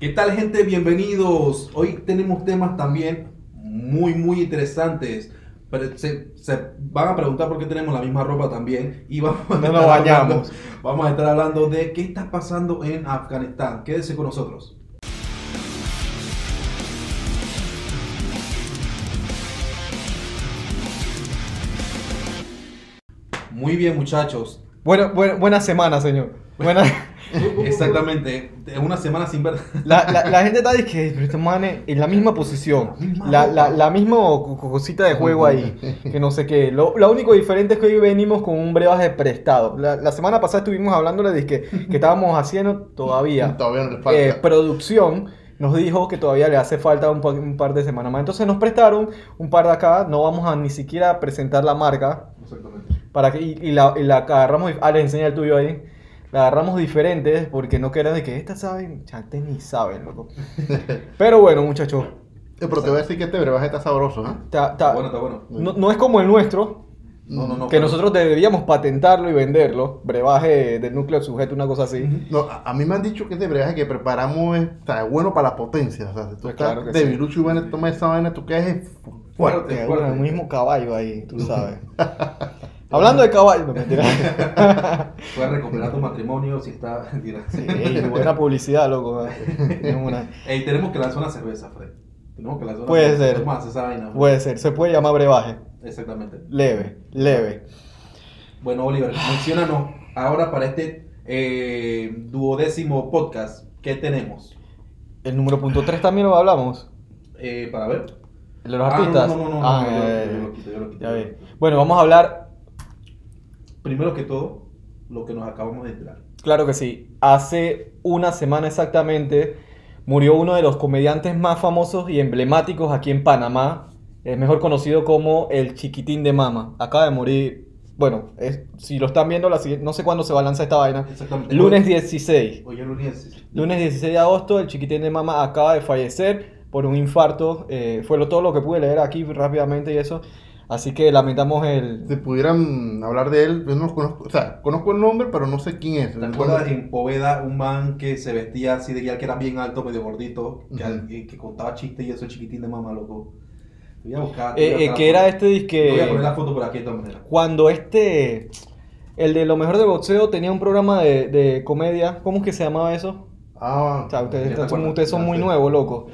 ¿Qué tal gente? Bienvenidos. Hoy tenemos temas también muy, muy interesantes. Pero se, se van a preguntar por qué tenemos la misma ropa también y vamos a, No nos hablando, bañamos. vamos a estar hablando de qué está pasando en Afganistán. Quédese con nosotros. Muy bien muchachos. Bueno, bu- buena semana, señor. Buena... Exactamente. Una semana sin ver. La, la, la gente está diciendo, pero estos manes en la misma posición, La misma la, ropa. la, la misma co- co- cosita de juego ahí, que no sé qué. Lo, lo único diferente es que hoy venimos con un brebaje prestado. La, la semana pasada estuvimos hablándole de que, que estábamos haciendo todavía Todavía no falta. eh, producción. Nos dijo que todavía le hace falta un, pa- un par de semanas más. Entonces nos prestaron un par de acá. No vamos a ni siquiera presentar la marca. Exactamente. Para que, y, y la, y la agarramos, ah, les enseña el tuyo ahí. La agarramos diferentes porque no quedan de que estas saben, te ni saben, loco. Pero bueno, muchachos, Eh, pero te voy a decir que este brebaje está sabroso, ¿eh? ta- Está bueno, está bueno. no, no es como el nuestro, No, no, no. que pero- nosotros deberíamos patentarlo y venderlo, brebaje del núcleo sujeto, una cosa así. No, a, a mí me han dicho que este brebaje que preparamos es, o sea, bueno para la potencia. O sea, si tú Pues estás claro que de sí. virucho y vienes a tomar esa vaina, tú quedas fuerte. Fuerte. Que bueno, el mismo caballo ahí, tú sabes. Hablando de caballo, no mentira. Puedes recuperar tu matrimonio si está. Mentira. Sí, ey, buena publicidad, loco. Tenemos una- Ey, tenemos que lanzar una cerveza, Fred. Tenemos que lanzar una Puede cerveza. ser. Hacer esa vaina. Puede ser, se puede llamar brebaje. Exactamente. Leve, leve. Bueno, Oliver, menciónanos ahora para este eh, duodécimo podcast. ¿Qué tenemos? El número punto 3 también lo hablamos. Eh, para ver. ¿El de los Ah, artistas? No, no, no, no. Ah, no, yo, eh, yo lo quito, yo lo quito, ya yo quito. Bueno, vamos a hablar, Primero que todo, lo que nos acabamos de enterar. claro que sí. Hace una semana exactamente murió uno de los comediantes más famosos y emblemáticos aquí en Panamá, es mejor conocido como el Chiquitín de Mama. Acaba de morir, bueno, es- si lo están viendo, la siguiente- no sé cuándo se va a lanzar esta vaina. Exactamente. Lunes 16. Hoy es lunes. Lunes 16 de agosto, el Chiquitín de Mama acaba de fallecer por un infarto. eh, fue lo, todo lo que pude leer aquí rápidamente y eso. Así que lamentamos el... Si pudieran hablar de él, yo no lo conozco. O sea, conozco el nombre, pero no sé quién es. ¿Te acuerdas en Poveda un man que se vestía así de guía que era bien alto, medio gordito, que, al- que- que contaba chistes y eso chiquitín de mamá, loco? Te voy a buscar. te voy a Eh, eh, que era este Te Voy a poner la disque... foto por aquí de todas maneras. Cuando este... El de lo mejor de boxeo tenía un programa de, de comedia. ¿Cómo es que se llamaba eso? Ah, O sea, ustedes, ustedes son muy nuevos, loco.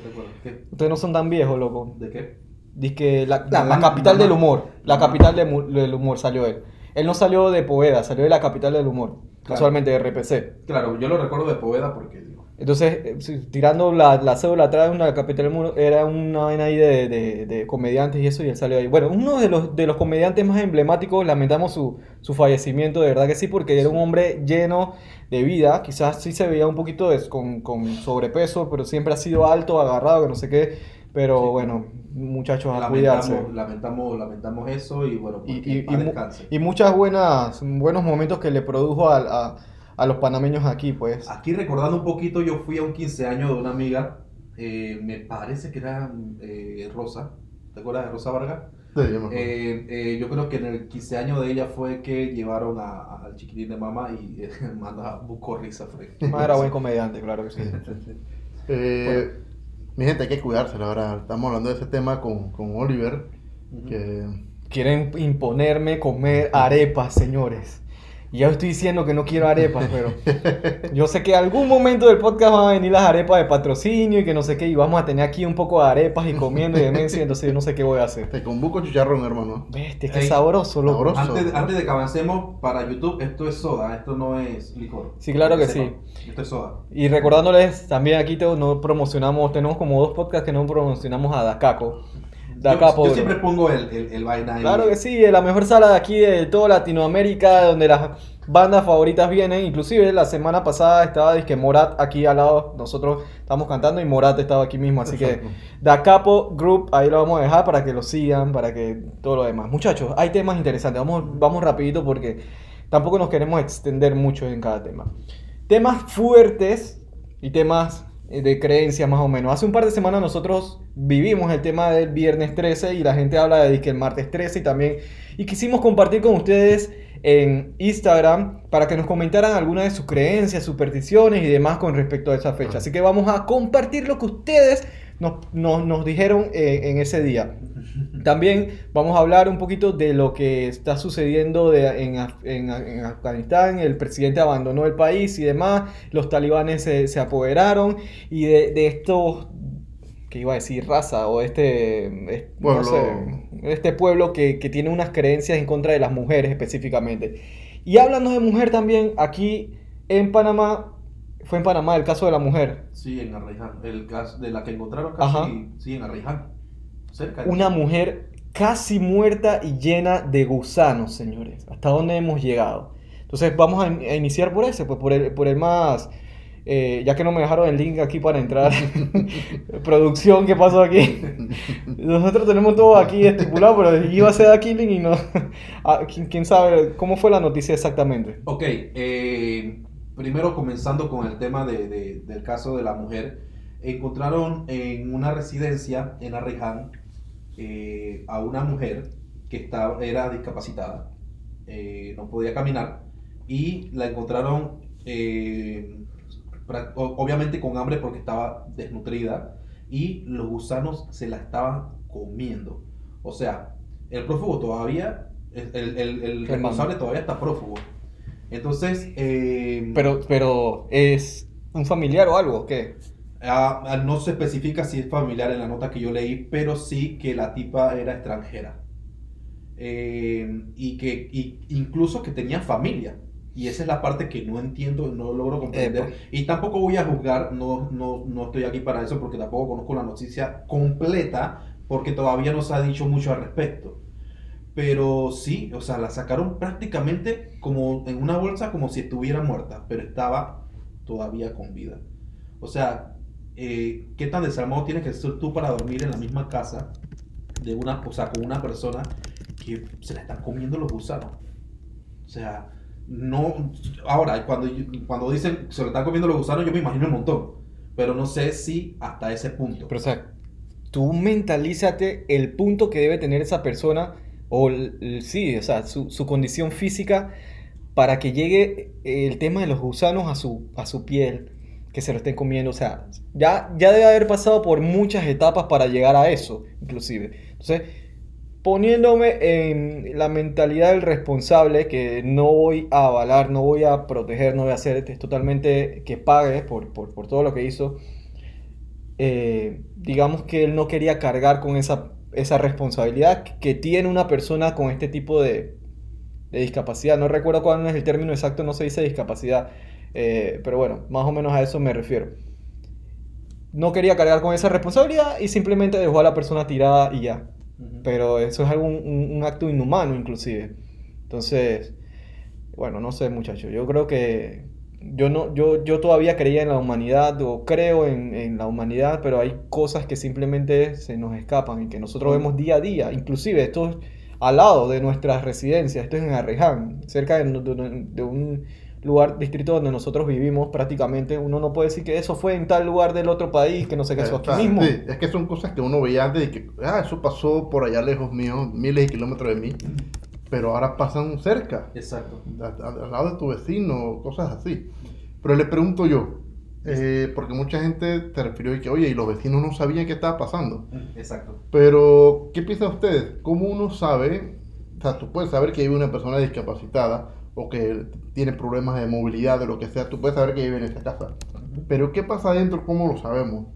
Ustedes no son tan viejos, loco. ¿De qué? Dice la, La la, capital del humor. La capital de del humor salió él. Él no salió de Poveda, salió de la capital del humor. Casualmente de RPC. Claro, yo lo recuerdo de Poveda porque digo. Entonces, eh, tirando la, la cédula atrás de una capital del mundo, era una vaina ahí de, de- de comediantes y eso, y él salió ahí. Bueno, uno de los, de los comediantes más emblemáticos, lamentamos su, su fallecimiento, de verdad que sí, porque era un hombre lleno de vida. Quizás sí se veía un poquito des- con, con sobrepeso, pero siempre ha sido alto, agarrado, que no sé qué. Pero Sí. bueno, muchachos, a cuidarse. Lamentamos, lamentamos, eso y bueno, Y, porque y- paz y mu- y muchas buenas, buenos momentos que le produjo al- a, a los panameños aquí, pues. Aquí recordando un poquito, yo fui a un 15 años de una amiga, eh, me parece que era eh, Rosa, ¿te acuerdas de Rosa Vargas? sí, yo me acuerdo. Eh, eh, yo creo que en el 15 años de ella fue que llevaron a- al chiquitín de mamá y eh, manda buscó risa. Ah, era buen comediante, claro que sí. Eh, Mi gente, hay que cuidarse, la verdad. Estamos hablando de ese tema con, con Oliver. Que Quieren imponerme comer arepas, señores. Y ya estoy diciendo que no quiero arepas, pero yo sé que algún momento del podcast van a venir las arepas de patrocinio y que no sé qué, y vamos a tener aquí un poco de arepas y comiendo y demencia, entonces yo no sé qué voy a hacer. te convoco chicharrón, hermano. Bestia, qué Ey, sabroso, loco. sabroso. Antes, antes de que avancemos para YouTube, esto es soda, esto no es licor. Sí, claro que sepan, Esto es soda. Y recordándoles, también aquí te- no promocionamos, tenemos como dos podcasts que no promocionamos a Dacaco. Yo, Dacapo. yo siempre pongo el, el, el vaina ahí. Claro que sí, la mejor sala de aquí de toda Latinoamérica, donde las bandas favoritas vienen. Inclusive la semana pasada estaba disque Morat aquí al lado, nosotros estamos cantando y Morat estaba aquí mismo. Así Exacto. que Da Capo Group, ahí lo vamos a dejar para que lo sigan, para que todo lo demás. Muchachos, hay temas interesantes, vamos, vamos rapidito porque tampoco nos queremos extender mucho en cada tema. Temas fuertes y temas de creencias más o menos. Hace un par de semanas nosotros vivimos el tema del viernes 13 y la gente habla de que el martes 13 y también y quisimos compartir con ustedes en Instagram para que nos comentaran algunas de sus creencias, supersticiones y demás con respecto a esa fecha. Así que vamos a compartir lo que ustedes nos, nos- nos dijeron eh, en ese día. También vamos a hablar un poquito de lo que está sucediendo de- en, en- en Afganistán. El presidente abandonó el país y demás. Los talibanes se, se apoderaron. Y de, de estos, que iba a decir raza, o este, es- no Pueblo. sé, este pueblo que, que tiene unas creencias en contra de las mujeres específicamente. Y hablando de mujer también, aquí en Panamá, fue en Panamá el caso de la mujer. Sí, en Arraiján. El caso de la que encontraron Ajá. casi, sí, en Arraiján. Cerca. de- Una mujer casi muerta y llena de gusanos, señores. ¿Hasta dónde hemos llegado? Entonces vamos a, in- a iniciar por ese, pues por el, por el más... eh, ya que no me dejaron el link aquí para entrar. Producción, ¿qué pasó aquí? Nosotros tenemos todo aquí estipulado, pero iba a ser aquí link y no. Ah, ¿quién, quién sabe cómo fue la noticia exactamente? Ok, eh, primero comenzando con el tema de- de- del caso de la mujer, encontraron en una residencia en Arraiján eh, a una mujer que estaba, era discapacitada, eh, no podía caminar y la encontraron eh, obviamente con hambre porque estaba desnutrida y los gusanos se la estaban comiendo. O sea, el prófugo todavía, el, responsable todavía está prófugo. Entonces, eh, Pero, pero, ¿es un familiar o algo? ¿Qué? ah, ah, no se especifica si es familiar en la nota que yo leí, pero sí que la tipa era extranjera. Eh, y que y incluso que tenía familia. Y esa es la parte que no entiendo, no logro comprender. Y tampoco voy a juzgar, no, no, no estoy aquí para eso porque tampoco conozco la noticia completa, porque todavía no se ha dicho mucho al respecto. Pero sí, o sea, la sacaron prácticamente como en una bolsa, como si estuviera muerta, pero estaba todavía con vida. O sea, eh, ¿qué tan desarmado tienes que ser tú para dormir en la misma casa de una, o sea, con una persona que se la están comiendo los gusanos? O sea, no. Ahora, cuando, cuando dicen se lo están comiendo los gusanos, yo me imagino un montón. Pero no sé si hasta ese punto. Pero, o sea, tú mentalízate el punto que debe tener esa persona, o sí, o sea, su, su condición física, para que llegue el tema de los gusanos a su, a su piel, que se lo estén comiendo. O sea, ya, ya debe haber pasado por muchas etapas para llegar a eso, inclusive. Entonces, poniéndome en la mentalidad del responsable, que no voy a avalar, no voy a proteger, no voy a hacer, es totalmente que pague por, por, por todo lo que hizo eh, digamos que él no quería cargar con esa, esa responsabilidad que tiene una persona con este tipo de, de discapacidad. No recuerdo cuál es el término exacto, no se dice discapacidad, eh, pero bueno, más o menos a eso me refiero. No quería cargar con esa responsabilidad y simplemente dejó a la persona tirada y ya. Pero eso es algún, un, un acto inhumano inclusive. Entonces, bueno, no sé muchachos, yo creo que yo, no, yo, yo todavía creía en la humanidad o creo en, en la humanidad, pero hay cosas que simplemente se nos escapan y que nosotros vemos día a día. Inclusive esto es al lado de nuestras residencias, esto es en Arreján, cerca de, de- de un lugar, distrito donde nosotros vivimos prácticamente. Uno no puede decir que eso fue en tal lugar del otro país, que no sé qué, eso aquí mismo. es que son cosas que uno veía antes y que, ah, eso pasó por allá lejos mío, miles de kilómetros de mí, pero ahora pasan cerca, Exacto. al lado de tu vecino, cosas así. Pero le pregunto yo, eh, porque mucha gente se refirió y que, oye, y los vecinos no sabían qué estaba pasando. Exacto. Pero, ¿qué piensan ustedes? ¿Cómo uno sabe? O sea, tú puedes saber que vive una persona discapacitada o que tiene problemas de movilidad o lo que sea, tú puedes saber que vive en esa casa. Pero, ¿qué pasa adentro? ¿Cómo lo sabemos?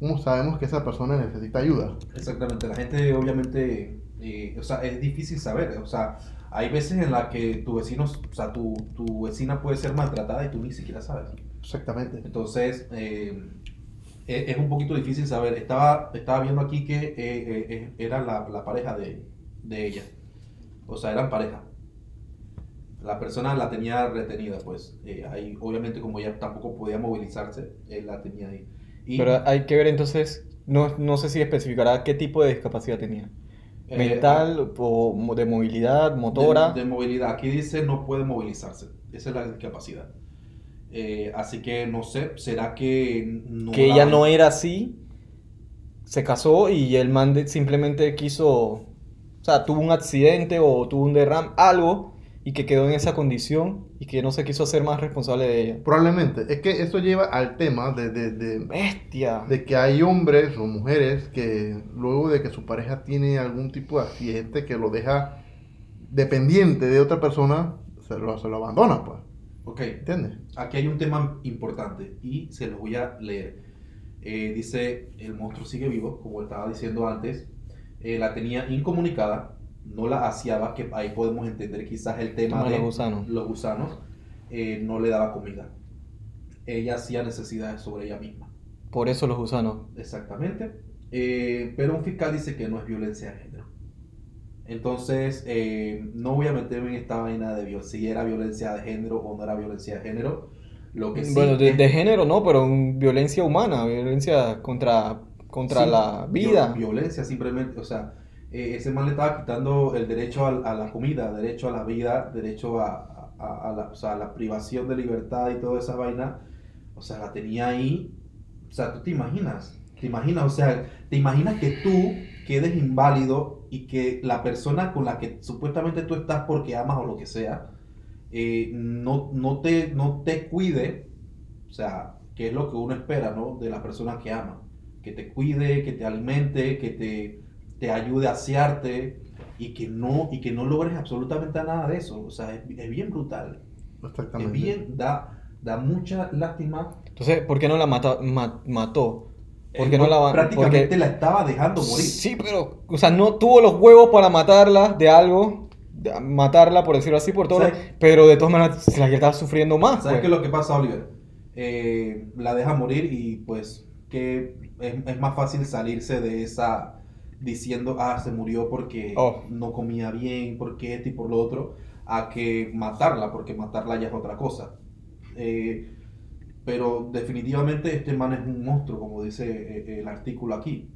¿Cómo sabemos que esa persona necesita ayuda? Exactamente, la gente obviamente, eh, o sea, es difícil saber, o sea, hay veces en las que tu vecino, o sea, tu, tu vecina puede ser maltratada y tú ni siquiera sabes. Exactamente. Entonces, eh, es, es un poquito difícil saber. Estaba, estaba viendo aquí que eh, eh, era la, la pareja de, de ella, o sea, eran pareja. La persona la tenía retenida, pues, eh, ahí, obviamente como ella tampoco podía movilizarse, él la tenía ahí. Y, Pero hay que ver entonces, no, no sé si especificará qué tipo de discapacidad tenía. Eh, Mental o de movilidad, motora. De, de movilidad. Aquí dice no puede movilizarse. Esa es la discapacidad. Eh, así que no sé, ¿será que no que la ella no era así, se casó y el man de- simplemente quiso, o sea, tuvo un accidente o tuvo un derrame, algo y que quedó en esa condición y que no se quiso hacer más responsable de ella. Probablemente. Es que eso lleva al tema de, de, de, Bestia. de que hay hombres o mujeres que luego de que su pareja tiene algún tipo de accidente que lo deja dependiente de otra persona, se lo, se lo abandona, pues. Ok, ¿Entiendes? aquí hay un tema importante y se lo voy a leer. Eh, dice, el monstruo sigue vivo, como estaba diciendo antes. Eh, la tenía incomunicada, no la aseaba, que ahí podemos entender quizás el tema de los gusanos. los gusanos. Eh, no le daba comida. Ella hacía necesidades sobre ella misma. Por eso los gusanos. Exactamente. Eh, pero un fiscal dice que no es violencia de género. Entonces, eh, no voy a meterme en esta vaina de viol- si era violencia de género o no era violencia de género. Lo que sí bueno, de, es- de género no, pero violencia humana, violencia contra, contra sí, la vida. Violencia simplemente, o sea, eh, ese man le estaba quitando el derecho a, a la comida, derecho a la vida, derecho a, a- a la, o sea, la privación de libertad y toda esa vaina. O sea, la tenía ahí. O sea, tú te imaginas, te imaginas, o sea, te imaginas que tú quedes inválido y que la persona con la que supuestamente tú estás porque amas o lo que sea, eh, no, no, te, no te cuide, o sea, que es lo que uno espera, ¿no? De la persona que ama, que te cuide, que te alimente, que te, te ayude a asearte y que no, y que no logres absolutamente nada de eso, o sea, es, es bien brutal, es Exactamente. bien, da, da mucha lástima. Entonces, ¿por qué no la mata- ma- mató? ¿Por qué Eh, no la prácticamente porque- la estaba dejando morir. Sí, pero, o sea, no tuvo los huevos para matarla de algo, de- matarla, por decirlo así, por todo, pero de todas maneras se la que estaba sufriendo más. ¿Sabes pues. qué es lo que pasa, Oliver? Eh, la deja morir y pues que es, es más fácil salirse de esa diciendo, ah, se murió porque Oh. no comía bien, porque esto y por lo otro, a que matarla, porque matarla ya es otra cosa. Eh, pero definitivamente este man es un monstruo, como dice eh, el artículo aquí.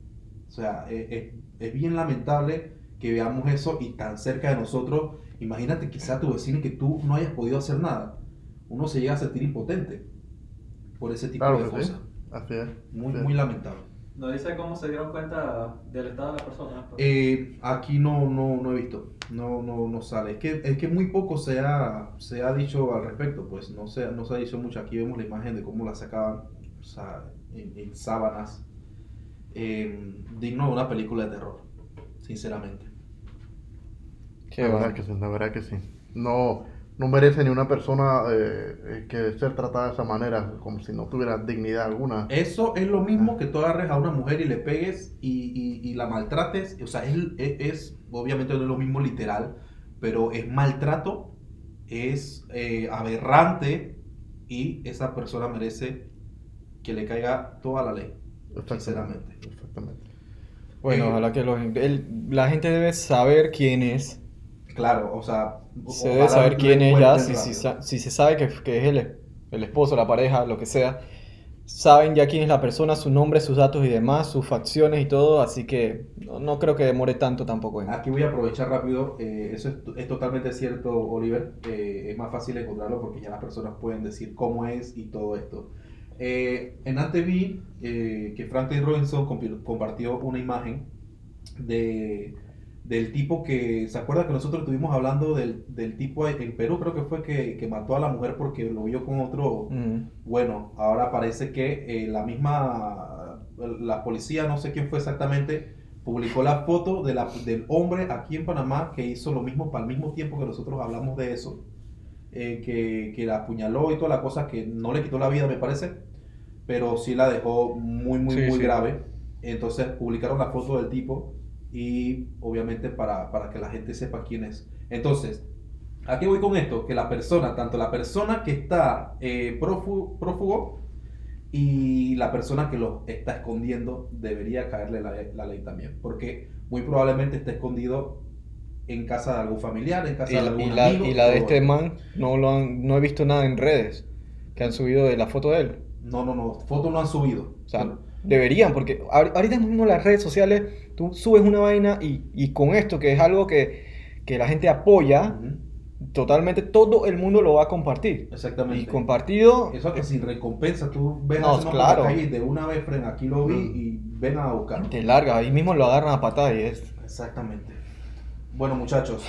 O sea, eh, eh, es bien lamentable que veamos eso y tan cerca de nosotros. Imagínate sea tu vecino que tú no hayas podido hacer nada. Uno se llega a sentir impotente por ese tipo Claro de sí. cosas. Así es. Muy, muy lamentable. No dice cómo se dieron cuenta del estado de la persona. Eh, aquí no, no, no he visto, no, no, no sale. Es que, es que muy poco se ha, se ha dicho al respecto, pues no se, no se ha dicho mucho. Aquí vemos la imagen de cómo la sacaban o sea, en, en sábanas. Eh, digno de una película de terror, sinceramente. Qué verdad que sí, la verdad que sí. No, no merece ni una persona eh, eh, que ser tratada de esa manera, como si no tuviera dignidad alguna. Eso es lo mismo que tú agarres a una mujer y le pegues y, y- y la maltrates. O sea, es, es, es- obviamente no es lo mismo literal, pero es maltrato, es eh, aberrante y esa persona merece que le caiga toda la ley, sinceramente. Exactamente. Bueno, Eh, ojalá que los- el- la gente debe saber quién es. Claro, o sea, Se debe saber quién es ya. Si, si, si se sabe que, que es el, el esposo, la pareja, lo que sea. Saben ya quién es la persona, su nombre, sus datos y demás, sus facciones y todo. Así que no, no creo que demore tanto tampoco. en- Aquí voy a aprovechar rápido, eh, eso es, es totalmente cierto, Oliver. eh, es más fácil encontrarlo porque ya las personas pueden decir cómo es y todo esto. Eh, en antes vi eh, que Franklin Robinson compartió una imagen de, del tipo que, ¿se acuerda que nosotros estuvimos hablando del, del tipo en Perú? Creo que fue que, que mató a la mujer porque lo vio con otro. Mm. Bueno, ahora parece que eh, la misma, la policía, no sé quién fue exactamente, publicó la foto de la- del hombre aquí en Panamá que hizo lo mismo para el mismo tiempo que nosotros hablamos de eso, eh, que, que la apuñaló y toda la cosa, que no le quitó la vida, me parece, pero sí la dejó muy, muy, Sí, muy sí. grave. Entonces publicaron la foto del tipo y obviamente para, para que la gente sepa quién es. Entonces, ¿A qué voy con esto? Que la persona, tanto la persona que está eh, prófugo, prófugo y la persona que lo está escondiendo debería caerle la, la ley también. Porque muy probablemente esté escondido en casa de algún familiar, en casa Y, de algún y la, amigo. y la de este man, no, lo han, no he visto nada en redes que han subido de la foto de él. No, no, no. Fotos no han subido. O sea, deberían, porque ahor- ahorita mismo las redes sociales, tú subes una vaina y, y con esto, que es algo que, que la gente apoya, totalmente todo el mundo lo va a compartir. Exactamente. Y compartido, Eso que sin recompensa, tú ves No, a claro. la calle de una vez, frena, aquí lo vi y ven a buscar. te larga, ahí mismo lo agarran a patada y es... Exactamente. Bueno, muchachos,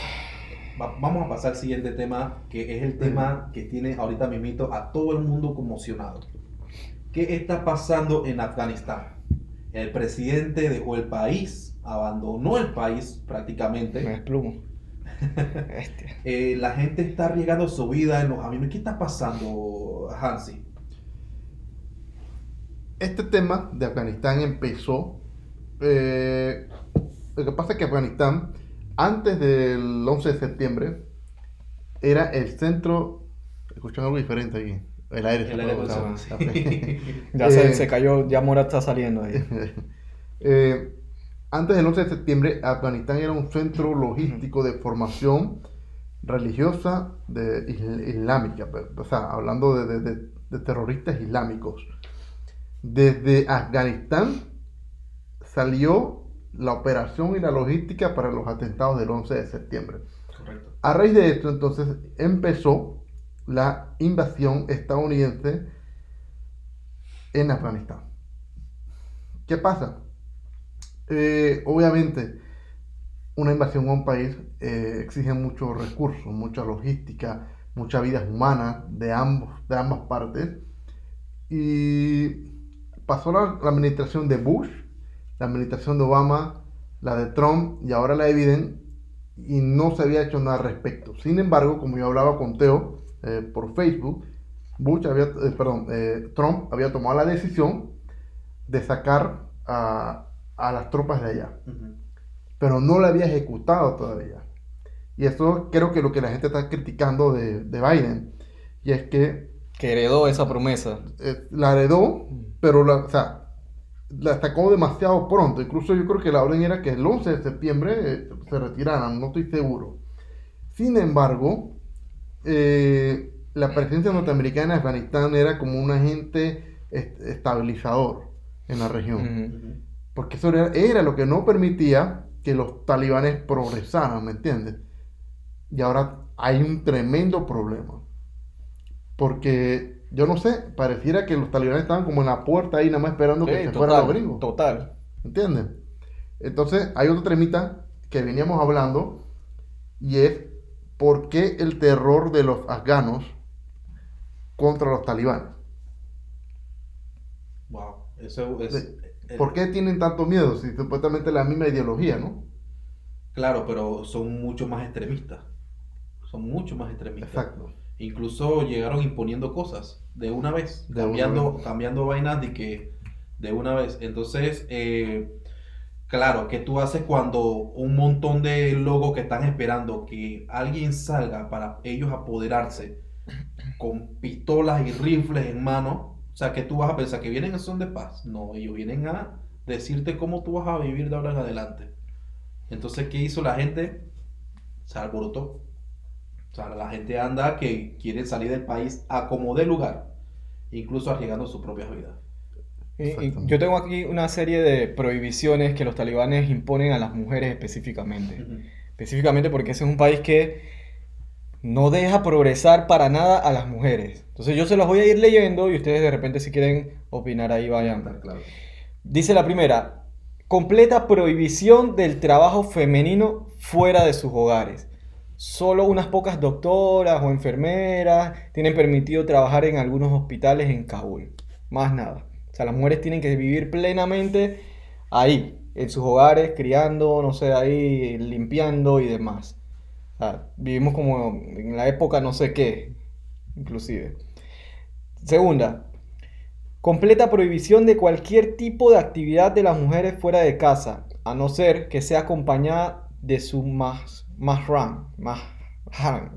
va- vamos a pasar al siguiente tema, que es el tema que tiene ahorita mismito a todo el mundo conmocionado. ¿Qué está pasando en Afganistán? El presidente dejó el país, abandonó el país Me prácticamente. desplumo. Bestia. Eh, la gente está arriesgando su vida en los aviones. ¿Qué está pasando, Hansi? Este tema de Afganistán empezó. eh, lo que pasa es que Afganistán, antes del 11 de septiembre, era el centro. Escuchan algo diferente aquí. El aire se El aire puede botar. sí. Ok. Ya se, Eh, se cayó, ya Mora está saliendo ahí. Eh, antes del 11 de septiembre, Afganistán era un centro logístico de formación religiosa de isl- islámica, o sea, hablando de, de- de- de terroristas islámicos. Desde Afganistán salió la operación y la logística para los atentados del 11 de septiembre. Correcto. A raíz de esto, entonces, empezó la invasión estadounidense en Afganistán. ¿Qué pasa? Eh, obviamente, una invasión a un país eh, exige muchos recursos, mucha logística, muchas vidas humanas de, ambos, de ambas partes. Y pasó la, administración de Bush, la administración de Obama, la de Trump y ahora la de Biden y no se había hecho nada al respecto. Sin embargo, como yo hablaba con Teo eh, por Facebook, Bush había, eh, perdón, eh, Trump había tomado la decisión de sacar a, a las tropas de allá, Ujú. pero no la había ejecutado todavía. Y eso creo que lo que la gente está criticando de, de Biden, y es que Que heredó esa promesa. eh, la heredó, pero la, o sea, la sacó demasiado pronto. Incluso yo creo que la orden era que el 11 de septiembre eh, se retiraran, no estoy seguro. Sin embargo, eh, la presencia norteamericana en Afganistán era como un agente est- estabilizador en la región. Ujú. Porque eso era, era lo que no permitía que los talibanes progresaran, ¿me entiendes? Y ahora hay un tremendo problema. Porque yo no sé, pareciera que los talibanes estaban como en la puerta ahí, nada más esperando que se fueran los gringos. total. ¿Entiendes? Entonces, hay otro tremita que veníamos hablando y es por qué el terror de los afganos contra los talibanes. Wow. Eso es. Sí. ¿Por qué tienen tanto miedo si supuestamente la misma ideología, ¿no? Claro, pero son mucho más extremistas. Son mucho más extremistas. Exacto. Incluso llegaron imponiendo cosas de una vez, De una cambiando, vez. cambiando vainas de que de una vez. Entonces, eh, claro, ¿qué tú haces cuando un montón de logos que están esperando que alguien salga para ellos apoderarse con pistolas y rifles en mano? O sea, que tú vas a pensar que vienen en son de paz. No, ellos vienen a decirte cómo tú vas a vivir de ahora en adelante. Entonces, ¿qué hizo la gente? Se alborotó. O sea, la gente anda que quiere salir del país a como de lugar, incluso arriesgando sus propias vidas. Exactamente. yo tengo aquí una serie de prohibiciones que los talibanes imponen a las mujeres específicamente. Específicamente porque ese es un país que no deja progresar para nada a las mujeres. Entonces yo se los voy a ir leyendo y ustedes de repente si quieren opinar ahí vayan. Claro. Dice la primera, completa prohibición del trabajo femenino fuera de sus hogares. Solo unas pocas doctoras o enfermeras tienen permitido trabajar en algunos hospitales en Kabul. Más nada. Sea, las mujeres tienen que vivir plenamente ahí, en sus hogares, criando, no sé, ahí limpiando y demás. Vivimos como en la época no sé qué, inclusive. Segunda, Completa prohibición de cualquier tipo de actividad de las mujeres fuera de casa, a no ser que sea acompañada de su más mahram,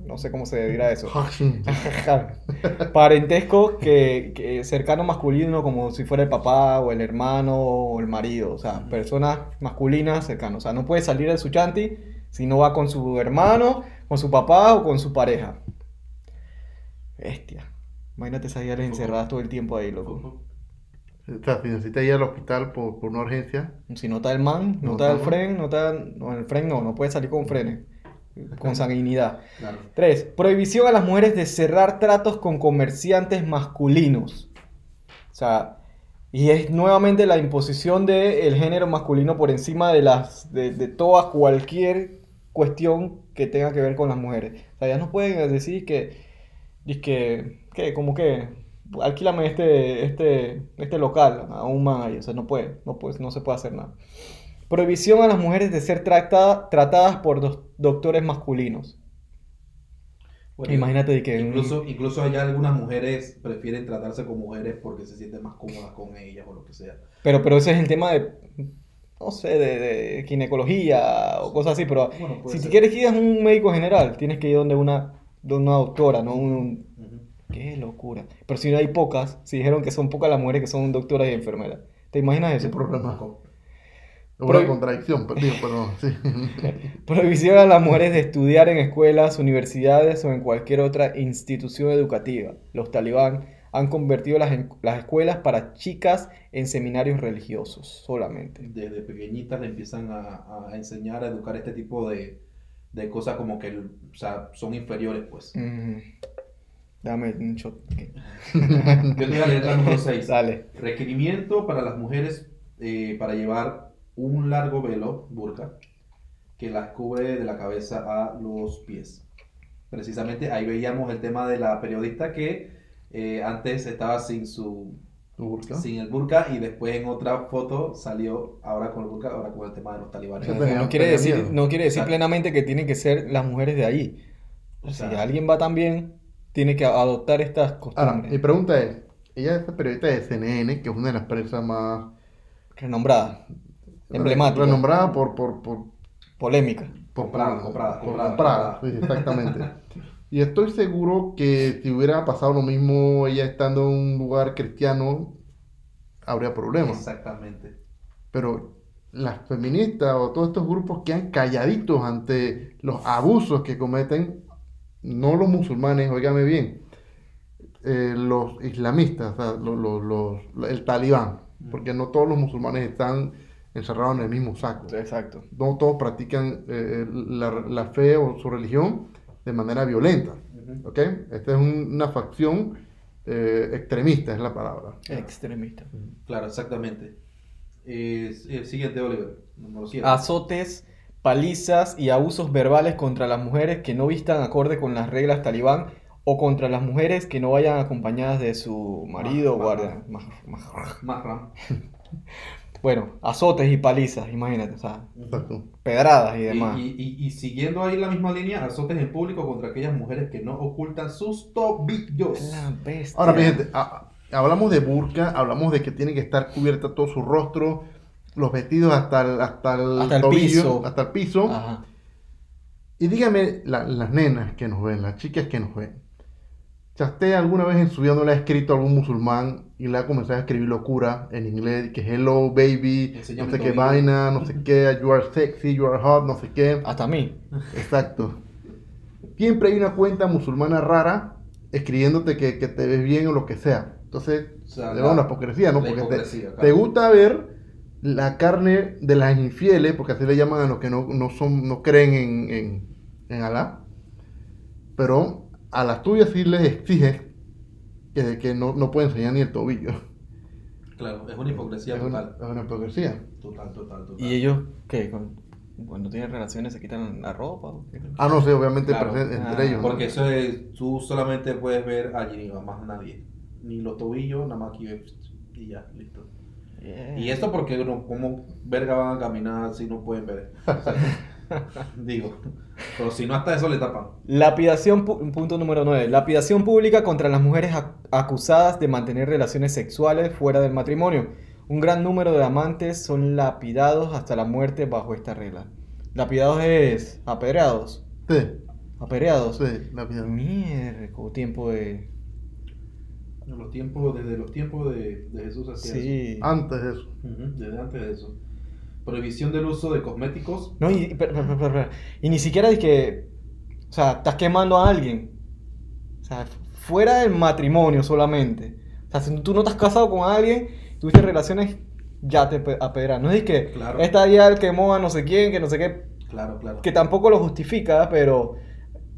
no sé cómo se dirá eso. Parentesco que, que cercano masculino como si fuera el papá o el hermano o el marido, o sea, personas masculinas cercanas. O sea, no puede salir de su chanti si no va con su hermano, con su papá o con su pareja. Bestia. Imagínate esas mujeres encerradas todo el tiempo ahí, loco. O sea, si necesita ir al hospital por, por una urgencia, Si no está el man, no, No está el está. fren, no está... No, el fren no, no puede salir con frenes. Con sanguinidad. Claro. 3. Prohibición a las mujeres de cerrar tratos con comerciantes masculinos. O sea, y es nuevamente la imposición del género masculino por encima de las de, de todas cualquier cuestión que tenga que ver con las mujeres. O sea, ya no pueden decir que, que, que como que, alquílame este, este, este local a un man ahí. O sea, no puede, no puede, no se puede hacer nada. Prohibición a las mujeres de ser trata- tratadas por dos- doctores masculinos. Bueno, Imagínate de que... Incluso, incluso hay algunas mujeres prefieren tratarse con mujeres porque se sienten más cómodas con ellas o lo que sea. Pero, pero ese es el tema de, no sé, de, de ginecología o cosas así, pero Bueno, si ser. quieres ir a un médico general, tienes que ir donde una, donde una doctora, no un... Qué locura. Pero si no hay pocas, si dijeron que son pocas las mujeres que son doctoras y enfermeras. ¿Te imaginas eso? problema. Una contradicción, digo, perdón, sí. Prohibición a las mujeres de estudiar en escuelas, universidades o en cualquier otra institución educativa. Los talibán han convertido las, las escuelas para chicas en seminarios religiosos solamente. Desde pequeñitas le empiezan a, a enseñar, a educar este tipo de, de cosas como que o sea, son inferiores, pues. Mm. Dame un shot. Yo te voy a leer la número 6. Dale. Requerimiento para las mujeres eh, para llevar un largo velo, burka, que las cubre de la cabeza a los pies. Precisamente ahí veíamos el tema de la periodista que eh, antes estaba sin su ¿Tu burka? sin el burka y después en otra foto salió ahora con el burka, ahora con el tema de los talibanes. No, quiere decir, miedo. no quiere decir Exacto. plenamente que tienen que ser las mujeres de allí. O si sea, alguien va también, tiene que adoptar estas Ahora, costumbres mi pregunta es, ella es periodista de CNN, que es una de las empresas más renombradas, emblemáticas, renombrada por, por, por, polémicas. por- Comprada, por- comprada, por- comprada, comprada, comprada. sí, exactamente. Y estoy seguro que si hubiera pasado lo mismo ella estando en un lugar cristiano, habría problemas. Exactamente. Pero las feministas o todos estos grupos quedan calladitos ante los abusos que cometen, no los musulmanes, óigame bien, eh, los islamistas, o sea, los, los- los- el talibán, porque no todos los musulmanes están encerrados en el mismo saco. Exacto. No todos practican eh, la, la fe o su religión de manera violenta. Ujú. ¿ok? Esta es un- una facción eh, extremista, es la palabra. Extremista. Claro, exactamente. Eh, siguiente, Oliver, número 7. Azotes, palizas y abusos verbales contra las mujeres que no vistan acorde con las reglas talibán o contra las mujeres que no vayan acompañadas de su marido o guardia. Mah- mah- Mahram. Bueno, azotes y palizas, imagínate, o sea, Exacto. pedradas y Y, demás. y- y- y siguiendo ahí la misma línea, azotes en público contra aquellas mujeres que no ocultan sus tobillos. La bestia. Ahora, mi gente, a- hablamos de burka, hablamos de que tiene que estar cubierta todo su rostro, los vestidos hasta el, hasta el, Hasta el tobillo, piso. hasta el piso. Ajá. Y dígame, la- las nenas que nos ven, las chicas que nos ven, si a usted alguna vez en su vida no le ha escrito a algún musulmán y le ha comenzado a escribir locura en inglés, que hello baby, no sé qué vaina, no sé qué, you are sexy, you are hot, no sé qué. Hasta mí. Exacto. Siempre hay una cuenta musulmana rara escribiéndote que, que te ves bien o lo que sea. Entonces, O sea, le la- la hipocresía, ¿no? la Porque te, claro. te gusta ver la carne de las infieles, porque así le llaman a los que no, no son, no creen en, en, en Alá. Pero a las tuyas sí les exiges que, que no, no pueden enseñar ni el tobillo. Claro, es una hipocresía Es una, total. es una hipocresía. Total, total, total. ¿Y ellos qué? Con- Cuando tienen relaciones se quitan la ropa. Ah, no sé, obviamente Claro. entre Ah, ellos. ¿no? Porque eso es, tú solamente puedes ver allí, no más nadie. Ni los tobillos, nada más aquí y ya, listo. Yeah. Y esto porque, no, ¿cómo verga van a caminar si no pueden ver? O sea, digo, pero si no hasta eso le tapan. Lapidación, pu- punto número 9. Lapidación pública contra las mujeres ac- acusadas de mantener relaciones sexuales fuera del matrimonio. Un gran número de amantes son lapidados hasta la muerte bajo esta regla. Lapidados es apedreados. Sí, Apedreados. sí, la vida. Mierda, tiempo de... Los tiempos, desde los tiempos de, de Jesús hacía eso. Antes de eso. Desde antes de eso. Prohibición del uso de cosméticos. No, y, y ni siquiera es que, o sea, estás quemando a alguien. O sea, fuera del matrimonio solamente. O sea, si tú no estás casado con alguien, tuviste relaciones, ya te pe- apedrean. No es que Claro. esta ya el quemó a no sé quién, que no sé qué, Claro, claro. que tampoco lo justifica, pero,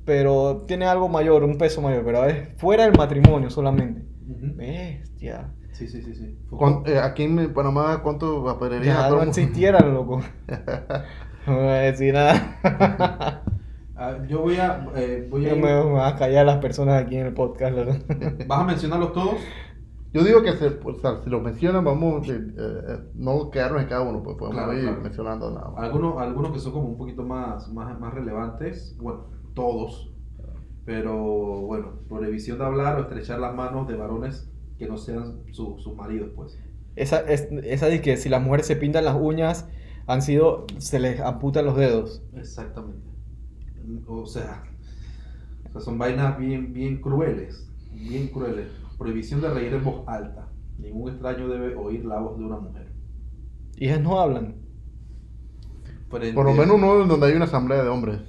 pero tiene algo mayor, un peso mayor, pero es fuera del matrimonio solamente. Bestia. Sí, sí, sí, sí. ¿Cuán- eh, aquí en Panamá, ¿cuánto apedrearían a Ya no existieran, loco. No voy a decir nada. Ah, yo voy a, eh, voy a Yo ir- me, voy a callar las personas aquí en el podcast. ¿Vas a mencionarlos todos? Yo digo que se, o sea, si lo mencionan, vamos, eh, eh, no quedarnos en cada uno, pues podemos Claro, ir claro. mencionando nada más. Algunos, algunos que son como un poquito más, más, más relevantes, bueno, todos, pero bueno, prohibición de hablar o estrechar las manos de varones que no sean su- sus maridos, pues. Esa, es, esa de que si las mujeres se pintan las uñas, han sido, se les amputan los dedos. Exactamente. O sea, o sea, son vainas bien, bien crueles, bien crueles. Prohibición de reír en voz alta. Ningún extraño debe oír la voz de una mujer. Y ellas no hablan. Frente- Por lo menos no donde hay una asamblea de hombres.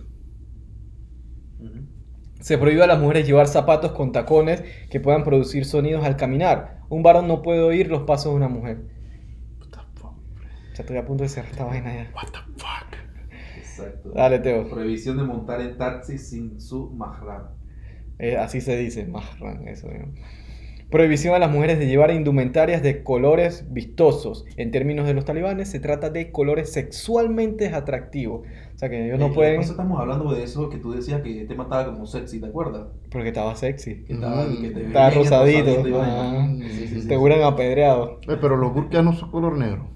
Se prohíbe a las mujeres llevar zapatos con tacones que puedan producir sonidos al caminar. Un varón no puede oír los pasos de una mujer. Ya estoy a punto de cerrar esta vaina ya. What the fuck? Exacto. Dale, Teo. Prohibición de montar en taxi sin su mahram. Eh, así se dice, mahram, eso. mismo. Prohibición a las mujeres de llevar indumentarias de colores vistosos. En términos de los talibanes, se trata de colores sexualmente atractivos. O sea que ellos no Eh, pueden. después estamos hablando de eso que tú decías que te mataba como sexy, ¿te acuerdas? Porque estaba sexy. Que estaba, Mm, que te Estaba veían rosadito. y vaina. Ah, Sí, sí, sí, te sí. hubieran apedreado. Eh, pero los burkas no son color negro.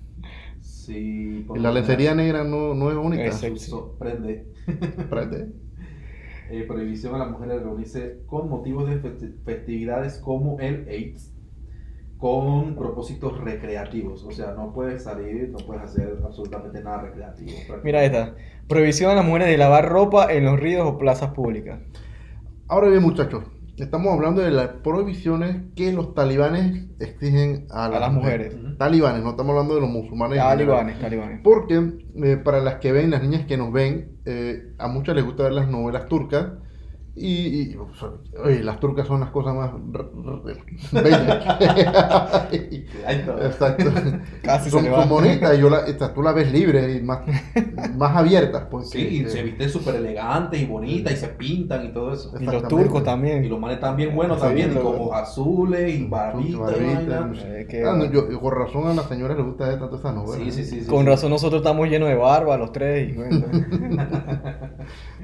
Sí, por Y la lencería negra no, no es bonita. Es- Su- Sorprende. Espérate. Eh, prohibición a las mujeres de reunirse con motivos de festi- festividades como el AIDS con propósitos recreativos. O sea, no puedes salir, no puedes hacer absolutamente nada recreativo. Mira esta. Prohibición a las mujeres de lavar ropa en los ríos o plazas públicas. Ahora bien, muchachos, estamos hablando de las prohibiciones que los talibanes exigen a, A las mujeres. Talibanes, no estamos hablando de los musulmanes. Talibanes, talibanes. Porque eh, para las que ven, las niñas que nos ven, eh, a muchas les gusta ver las novelas turcas. Y, y, oye, las turcas son las cosas más bellas. Ahí está. Exacto. Casi son, se le va. son bonitas y yo la, esta, tú la ves libre y más, más abiertas. Pues, Sí, y que- se visten súper elegantes y bonitas y se pintan y todo eso. Y los turcos Y también. los manes también buenos Sí, también, y ojos azules y barbitas y. Eh, Ah, no, yo, yo con razón a las señoras les gusta tanto esa novela. Sí, sí, sí. sí, Con sí. razón nosotros estamos llenos de barba, los tres. y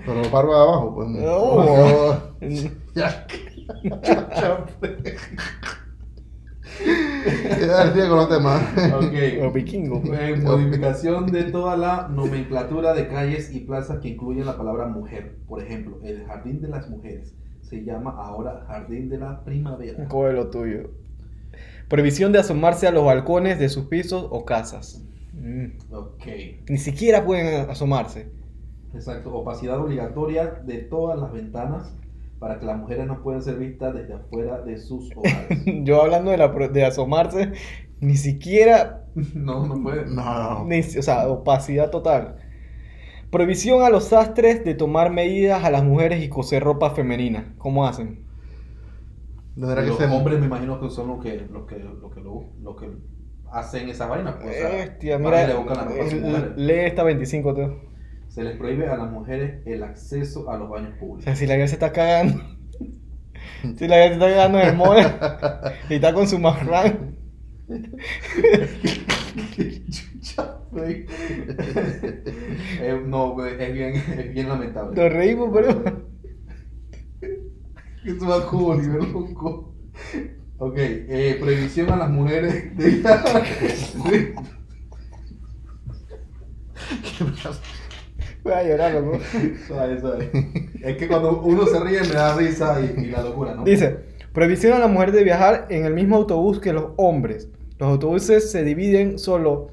Pero barba de abajo, pues. No. Ya. Ya, sigue con los temas. Los Ok. vikingos. Eh, modificación de toda la nomenclatura de calles y plazas que incluyen la palabra mujer. Por ejemplo, el Jardín de las Mujeres se llama ahora Jardín de la Primavera. Coge lo tuyo. Prohibición de asomarse a los balcones de sus pisos o casas. Mm. Ok, Ni siquiera pueden asomarse. Exacto. Opacidad obligatoria de todas las ventanas para que las mujeres no puedan ser vistas desde afuera de sus hogares. Yo hablando de, la, pro- de asomarse, ni siquiera, no, no puede. No. ni- o sea, opacidad total. Prohibición a los sastres de tomar medidas a las mujeres y coser ropa femenina. ¿Cómo hacen? Los hombres me imagino que son los que, los que, los que, lo, los que hacen esa vaina. pues, o sea, Hostia, y mira, le buscan la ropa a sus mujeres. lee esta 25, tío. Se les prohíbe a las mujeres el acceso a los baños O públicos. sea, si la guía se está cagando. si la guía se está cagando en el mall y está con su marrán. Eh, no, es bien, es bien lamentable. Nos reímos, pero. Va como nivel loco. Ok, eh, prohibición a las mujeres de Voy a llorar, loco. Suave, suave. Es que cuando uno se ríe me da risa y, y la locura, ¿no? Dice: Prohibición a la mujer de viajar en el mismo autobús que los hombres. Los autobuses se dividen solo.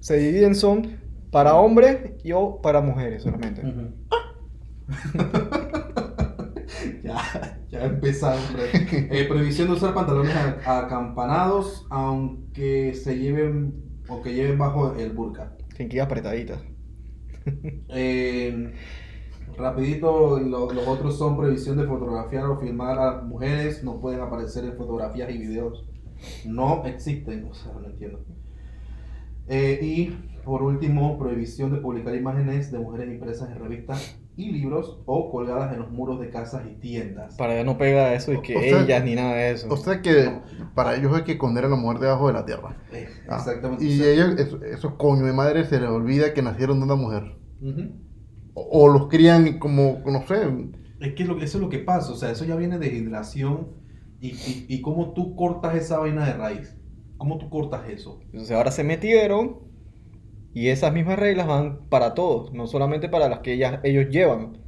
Se dividen son para hombres y o para mujeres solamente. Ujú. ya, ya hombre. Eh, prohibición de usar pantalones acampanados aunque se lleven o que lleven bajo el burka. Ir apretaditas. Eh, rapidito, lo- los otros son prohibición de fotografiar o filmar a mujeres, no pueden aparecer en fotografías y videos. No existen, o sea, no entiendo. Eh, y por último, prohibición de publicar imágenes de mujeres impresas en revistas y libros o colgadas en los muros de casas y tiendas. Para ya no pega eso y que O sea- ellas ni nada de eso. O sea que para ellos hay que esconder a la mujer debajo de la tierra. Eh, Ah, exactamente. Y sea, ellos, esos, esos coño de madre se les olvida que nacieron de una mujer. Ujú. O, o los crían como, no sé, Es que lo- eso es lo que pasa, o sea, eso ya viene de generación y, y, y cómo tú cortas esa vaina de raíz. ¿Cómo tú cortas eso? Entonces ahora se metieron y esas mismas reglas van para todos, no solamente para las que ellas, ellos llevan,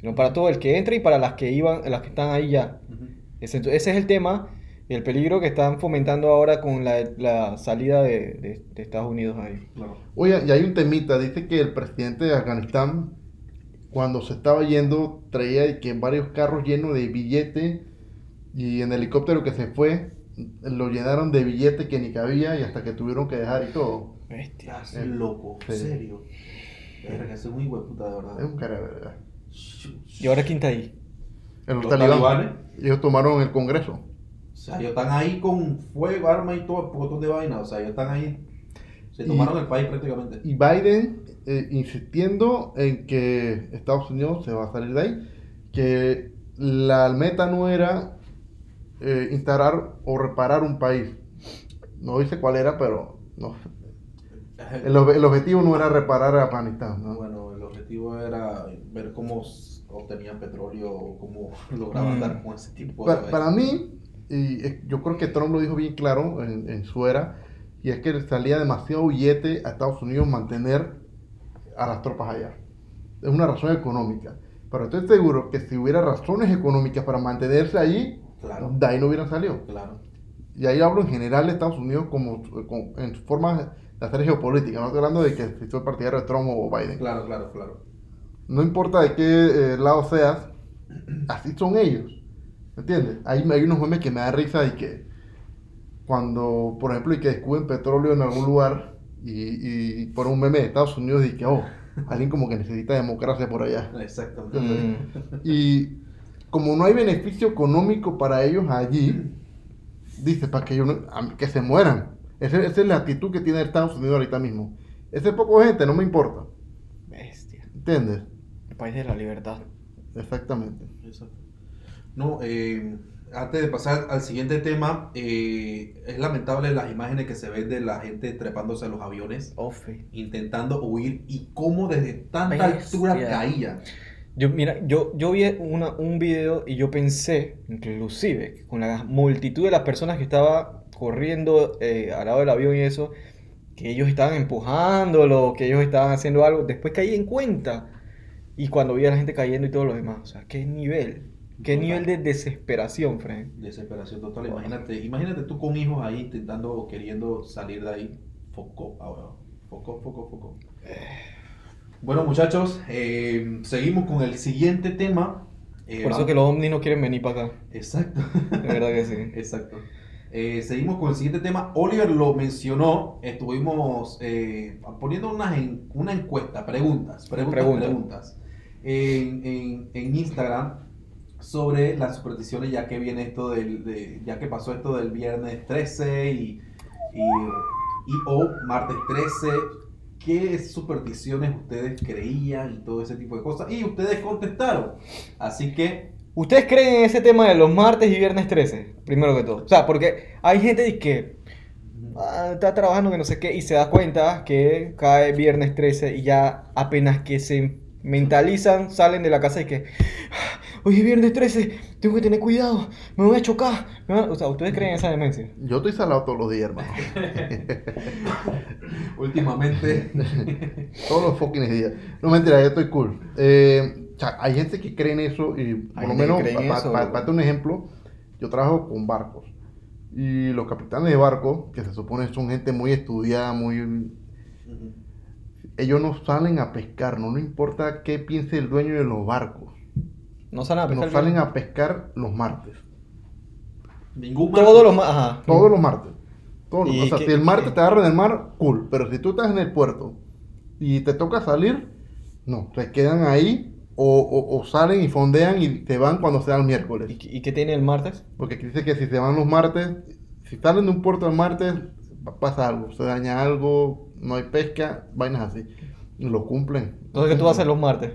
sino para todo el que entra y para las que iban, las que están ahí ya. Ujú. Ese, ese es el tema, el peligro que están fomentando ahora con la, la salida de, de- de Estados Unidos ahí. Claro. Oye, y hay un temita, dice que el presidente de Afganistán, cuando se estaba yendo, traía que varios carros llenos de billetes y en helicóptero que se fue, lo llenaron de billetes que ni cabía y hasta que tuvieron que dejar y todo. Bestia. Eh, loco, en sí. serio. Verga, ese es un hijo de puta, de verdad. Es un cara de verdad. ¿Y ahora quién está ahí? En los, Los talibanes, talibanes. ellos tomaron el Congreso. O sea, ellos están ahí con fuego, arma y todo, un montón de vaina. O sea, ellos están ahí. Se Y- tomaron el país prácticamente. Y Biden eh, insistiendo en que Estados Unidos se va a salir de ahí, que la meta no era eh, instalar o reparar un país. No dice cuál era, pero no. El, ob- el objetivo no era reparar a Afganistán. ¿no? Bueno, el objetivo era ver cómo obtenían petróleo o cómo lograban Mm. dar con ese tipo de... Para, para mí, y yo creo que Trump lo dijo bien claro en, en su era, y es que le salía demasiado billete a Estados Unidos mantener a las tropas allá. Es una razón económica. Pero estoy seguro que si hubiera razones económicas para mantenerse allí, Claro, de ahí no hubieran salido. claro. Y ahí hablo en general de Estados Unidos como, como- en forma de hacer geopolítica. No estoy hablando de que si soy partidario de Trump o Biden. Claro, claro, claro. No importa de qué eh, lado seas, así son ellos. ¿Entiendes? Hay, hay unos memes que me da risa y que cuando, por ejemplo, y que descubren petróleo en algún lugar y, y por un meme de Estados Unidos y que, oh, alguien como que necesita democracia por allá. Exactamente. Mm. Y como no hay beneficio económico para ellos allí, dice, para que, ellos no- que se mueran. Esa, esa es la actitud que tiene Estados Unidos ahorita mismo. Ese poco gente, no me importa. Bestia. ¿Entiendes? El país de la libertad. Exactamente. Exacto. No, eh, antes de pasar al siguiente tema, eh, es lamentable las imágenes que se ven de la gente trepándose a los aviones, Ofe. intentando huir y cómo desde tanta Bestia. altura caían. Yo, mira, yo, yo vi una, un video y yo pensé, inclusive, con la multitud de las personas que estaba corriendo eh, al lado del avión y eso, que ellos estaban empujándolo, que ellos estaban haciendo algo, después caí en cuenta. Y cuando vi a la gente cayendo y todo lo demás, o sea, qué nivel, qué Total. nivel de desesperación, Frank. Desesperación total. Imagínate, imagínate tú con hijos ahí intentando o queriendo salir de ahí. Foco, ahora. Foco, foco, foco. Bueno, muchachos, eh, seguimos con el siguiente tema. Eh, Por eso que los ovnis no quieren venir para acá, Exacto. de verdad que sí. Exacto. Eh, seguimos con el siguiente tema. Oliver lo mencionó. Estuvimos eh, poniendo una, en- una encuesta, preguntas, preguntas, Pregunta. preguntas en, en- en Instagram sobre las supersticiones, ya que viene esto del, de- ya que pasó esto del viernes 13 y, y, y o martes 13. ¿Qué supersticiones ustedes creían y todo ese tipo de cosas? Y ustedes contestaron. Así que ¿Ustedes creen en ese tema de los martes y viernes 13? Primero que todo. O sea, porque hay gente que ah, está trabajando que no sé qué y se da cuenta que cae viernes 13 y ya apenas que se mentalizan salen de la casa y que "Ah, hoy es viernes 13, tengo que tener cuidado, me voy a chocar. me van a-". O sea, ¿ustedes creen en esa demencia? Yo estoy salado todos los días, hermano. últimamente todos los fucking días. No, mentira, yo estoy cool. Eh, sea, hay gente que cree en eso y por lo menos, para eso. darte un ejemplo, yo trabajo con barcos. Y los capitanes de barcos, que se supone son gente muy estudiada, muy... Ellos no salen a pescar, no, no importa qué piense el dueño de los barcos. No salen a pescar. No salen a pescar los martes. ningún Todos los martes. Ajá. Todos los martes. Todos los- ¿Y o sea, qué- si el martes qué? te agarran en el mar, cool. Pero si tú estás en el puerto y te toca salir, no. Se quedan ahí o, o- o salen y fondean y se van cuando sea el miércoles. ¿Y, qué- y qué tiene el martes? Porque dice que si se van los martes, si salen de un puerto el martes, pa- pasa algo. Se daña algo, no hay pesca, vainas así. Y lo cumplen. Entonces, ¿qué tú haces los martes?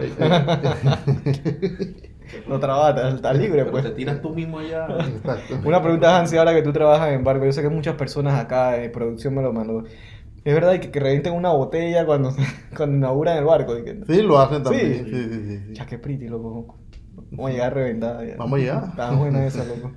Eh, eh, No trabajas, estás libre, pero pues. te tiras tú mismo allá. Exacto. Una pregunta, Hansi, ahora que tú trabajas en barco. Yo sé que muchas personas acá de producción me lo mandó. Es verdad que, que revienten una botella cuando, cuando inauguran el barco. y que- Sí, lo hacen también. Sí, sí, sí. sí. Ya que pretty, loco. Vamos a llegar reventada. ya. Vamos a llegar. Está buena esa, loco.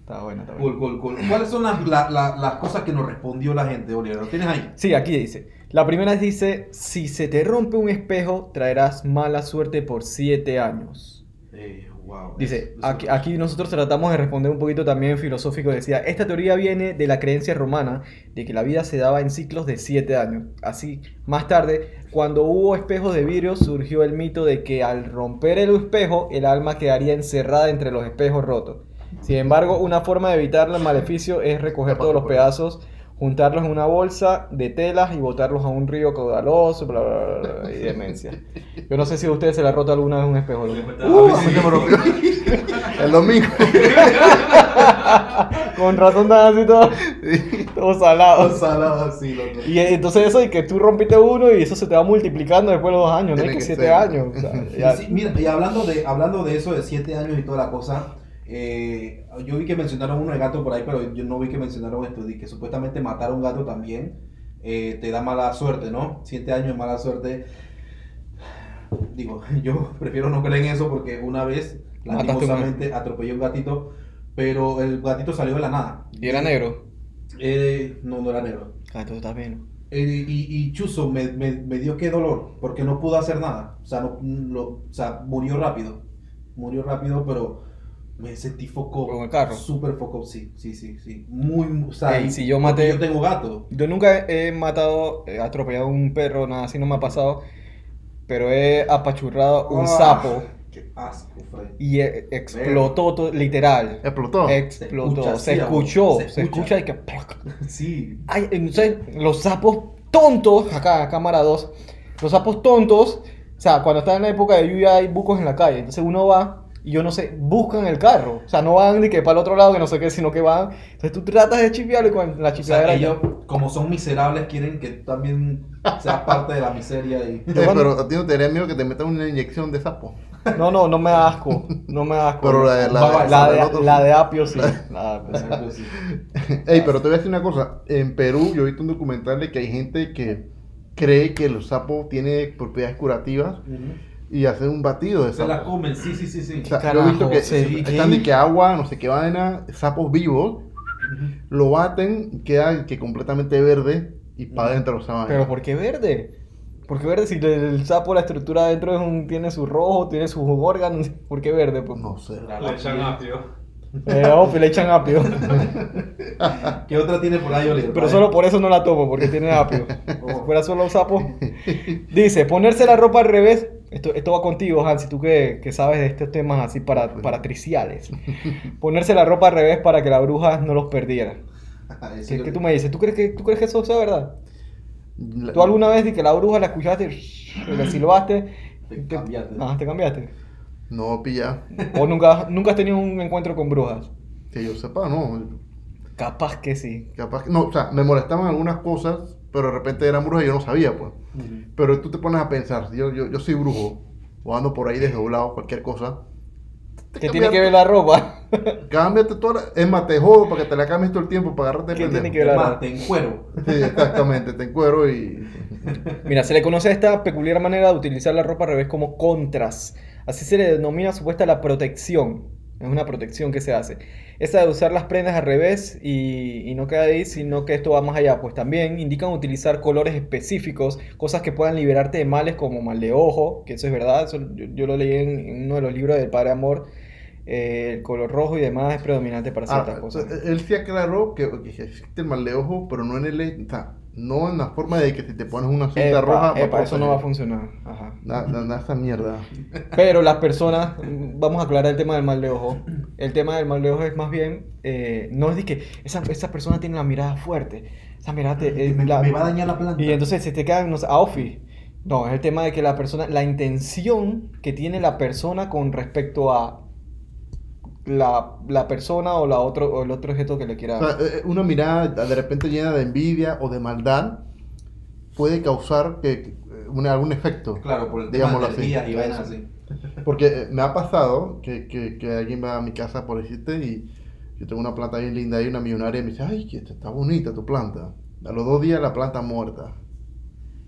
Está buena, está buena. Cool, cool, cool. ¿Cuáles son las, la- la- las cosas que nos respondió la gente, Oliver? ¿Lo tienes ahí? Sí, aquí dice. La primera dice, si se te rompe un espejo, traerás mala suerte por siete años. Eh, wow. Dice, aquí, aquí nosotros tratamos de responder un poquito también filosófico. Decía, esta teoría viene de la creencia romana de que la vida se daba en ciclos de siete años. Así, más tarde, cuando hubo espejos de vidrio, surgió el mito de que al romper el espejo, el alma quedaría encerrada entre los espejos rotos. Sin embargo, una forma de evitar el maleficio es recoger todos los pedazos, juntarlos en una bolsa de telas y botarlos a un río caudaloso, bla, bla, bla, bla, y demencia. Yo no sé si a ustedes se le ha roto alguna vez un espejo. loco. Uh, a mí se me rompió. El domingo. Con razón están así todos todo salados. Salado así, loco. Y entonces eso y que tú rompiste uno y eso se te va multiplicando después de los dos años, no es que que siete ser. años. o sea, ya- Sí, mira, y hablando de, hablando de eso, de siete años y toda la cosa, eh, yo vi que mencionaron uno de gato por ahí, pero yo no vi que mencionaron esto, de que supuestamente matar a un gato también eh, te da mala suerte, ¿no? Siete años de mala suerte. Digo, yo prefiero no creer en eso porque una vez, lastimosamente, atropellé un gatito, pero el gatito salió de la nada. Y era negro. Eh, no, no era negro. Ah, entonces está bien. Eh, y, y Chuzo me, me, me dio qué dolor, porque no pudo hacer nada. O sea, no, lo, o sea, murió rápido. Murió rápido, pero me sentí foco. ¿Con el carro? Súper foco, sí, sí, sí, sí. Muy, o sea, Ey, y- si yo maté- Yo tengo gato. Yo nunca he matado, he atropellado un perro, nada así no me ha pasado, pero he apachurrado un Ah, sapo Qué asco, Fred. y eh, explotó, to- literal. Explotó. Explotó, escucha, se sí, escuchó, se escucha. y que... Sí. Ay, entonces, los sapos tontos, acá, cámara 2, los sapos tontos, o sea, cuando está en la época de lluvia hay bucos en la calle, entonces uno va y yo no sé, buscan el carro, o sea, no van ni que para el otro lado, que no sé qué, sino que van, entonces tú tratas de chipearlo y con la O sea, chipeadera... ellos, como son miserables, quieren que tú también seas parte de la miseria. Y... Eh, pero a ti no te daría miedo que te metan una inyección de sapo. No, no, no me da asco, no me da asco. Pero la de- la de- la de, otro la sí. de apio sí. la de apio sí. Ey, pero te voy a decir una cosa. En Perú yo he visto un documental de que hay gente que cree que los sapos tienen propiedades curativas y hacen un batido de Se la sapos. comen, sí, sí, sí, sí. O sea, Carajo, yo he visto que sí, están de que agua, no sé qué vaina, sapos vivos, lo baten, queda que completamente verde y para adentro esa vaina. Pero ¿por qué verde? ¿Por qué verde si el, el sapo, la estructura adentro es un, tiene su rojo, tiene sus órganos? ¿Por qué verde? Pues? No sé. La- Le echan apio. Eh, oh, le echan apio. ¿Qué otra tiene por ahí, Oliver? Pero solo por eso no la tomo, porque tiene apio. Si fuera solo sapo. Dice, ponerse la ropa al revés. Esto, esto va contigo, Hansi, tú que, que sabes de estos temas así para, para triciales. Ponerse la ropa al revés para que la bruja no los perdiera. ¿Qué, es qué tú me dices? ¿Tú crees que, tú crees que eso sea verdad? La- ¿Tú alguna vez de que la bruja la escuchaste y le silbaste? Te cambiaste. Ah, te cambiaste. No pilla. ¿O nunca, nunca has tenido un encuentro con brujas? Que yo sepa, no. Capaz que sí. Capaz que- no, o sea, me molestaban algunas cosas, pero de repente eran brujas y yo no sabía, pues. Pero tú te pones a pensar, yo, yo, yo soy brujo, o ando por ahí desdoblado, cualquier cosa. ¿Qué tiene que ver la ropa? Cámbiate toda la... Es más, te jodo para que te la cambies todo el tiempo para agarrarte de ¿Qué tiene pendejo. que ver? La- más, te encuero. Sí, exactamente, te encuero y... Mira, se le conoce a esta peculiar manera de utilizar la ropa al revés como contras. Así se le denomina supuesta la protección. Es una protección que se hace. Esa de usar las prendas al revés y, y no queda ahí, sino que esto va más allá. Pues también indican utilizar colores específicos, cosas que puedan liberarte de males como mal de ojo, que eso es verdad. eso yo, yo lo leí en, en uno de los libros del Padre Amor. Eh, el color rojo y demás es predominante para ciertas Ah, cosas. él sí aclaró que, que existe el mal de ojo, pero no en el... O sea, no en la forma de que si te pones una cinta Epa, roja... epa, eso no va a funcionar. Ajá. Da, da- da esa mierda. Pero las personas, vamos a aclarar el tema del mal de ojo. El tema del mal de ojo es más bien, eh, no es de que esa, esa persona tiene la mirada fuerte. Esa mirada te, eh, me, la- me va a dañar la planta. Y entonces se te quedan, no sé, outfit. No, es el tema de que la persona, la intención que tiene la persona con respecto a la, la persona o, la otro, o el otro objeto que le quiera. O sea, eh, una mirada de repente llena de envidia o de maldad puede causar que, eh, un- algún efecto. Claro, por el tema digámoslo de así. y vainas así. Porque eh, me ha pasado que, que, que alguien va a mi casa por decirte y yo tengo una planta bien linda y una millonaria y me dice, ay, que esta está bonita tu planta. A los dos días la planta muerta.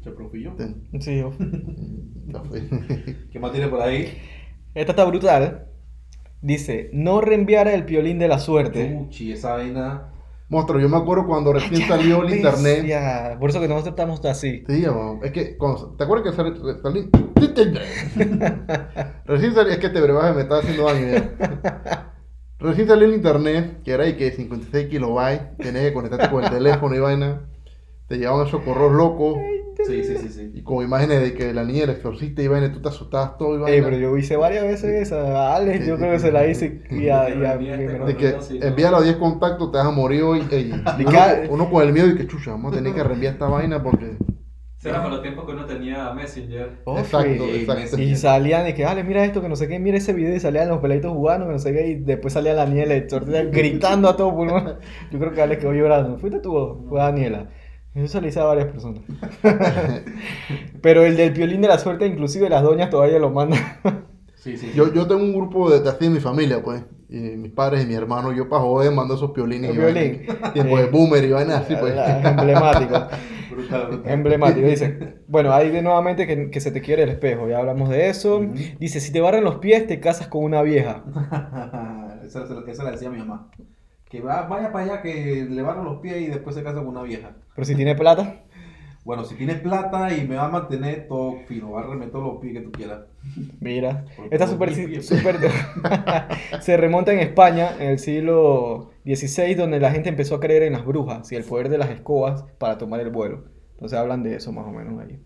Se profiló. Sí, yo. ¿Qué más tiene por ahí? Esta está brutal. Dice, no reenviara el piolín de la suerte. Uchi, esa vaina. Monstruo, yo me acuerdo cuando recién salió el internet. Por eso que nosotros estamos así. Sí, mamá. Es que, cuando, ¿te acuerdas que sale- salí? Recién salió, es que este brebaje me estaba haciendo daño ya. Recién salió el internet, que era ahí que 56 kilobytes, tenías que conectarte con el teléfono y vaina. Te llevaban esos correos locos Sí, sí, sí, sí. y con imágenes de que la niña era exorcista y vaina, y tú te asustabas todo y vaina. Ey, pero yo hice varias veces esa. A Alex, yo creo que se la hice. Y a, y a- De que envíalo a 10 contactos, te vas a morir hoy. ey, y uno, uno con el miedo y que chucha, vamos a tener que reenviar esta vaina porque. Será para los tiempos que uno tenía Messenger. Oh, exacto, sí. exacto. Y salían de que, Ale, mira esto, que no sé qué, mira ese video y salían los peladitos jugando, que no sé qué, y después salía la Daniela gritando a todo pulmón. Yo creo que Alex quedó llorando. ¿Fuiste tú fue Daniela? Eso se le hice a varias personas. Pero el del piolín de la suerte, inclusive las doñas todavía lo mandan. Sí, sí. sí. Yo, yo tengo un grupo de, de así en mi familia, pues. Y mis padres y mi hermano, yo para joder mando esos piolines. El y violín. Tiempo de Eh, boomer y vaina así, pues. Emblemático. Brutal, brutal. Emblemático, dice. Bueno, ahí de nuevamente que, que se te quiere el espejo, ya hablamos de eso. Dice, si te barren los pies, te casas con una vieja. esa, esa- esa la decía mi mamá. Que va- vaya para allá, que le van los pies y después se casa con una vieja. Pero si tiene plata, Bueno, si tienes plata y me va a mantener todo fino, va a remeter todos los pies que tú quieras. mira. Porque Esta super- se remonta en España en el siglo XVI, donde la gente empezó a creer en las brujas y el poder de las escobas para tomar el vuelo. Entonces hablan de eso más o menos ahí.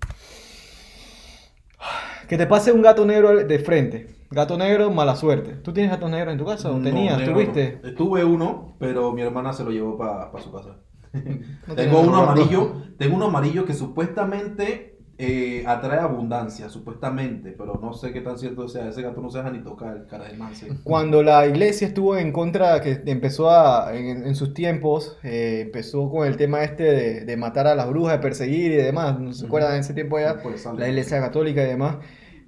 Que te pase un gato negro de frente. Gato negro, mala suerte. ¿Tú tienes gato negro en tu casa? ¿O No, tenías? negro ¿Tuviste? no. Tuve uno, pero mi hermana se lo llevó para su casa. No tengo uno amarillo, tengo uno amarillo que supuestamente eh, atrae abundancia, supuestamente, pero no sé qué tan cierto sea. Ese gato no se deja ni tocar, el cara de manse. Cuando la iglesia estuvo en contra, que empezó a, en, en sus tiempos, eh, empezó con el tema este de, de matar a las brujas, de perseguir y demás, ¿no se acuerdan en ese tiempo ya? Pues. La iglesia católica y demás.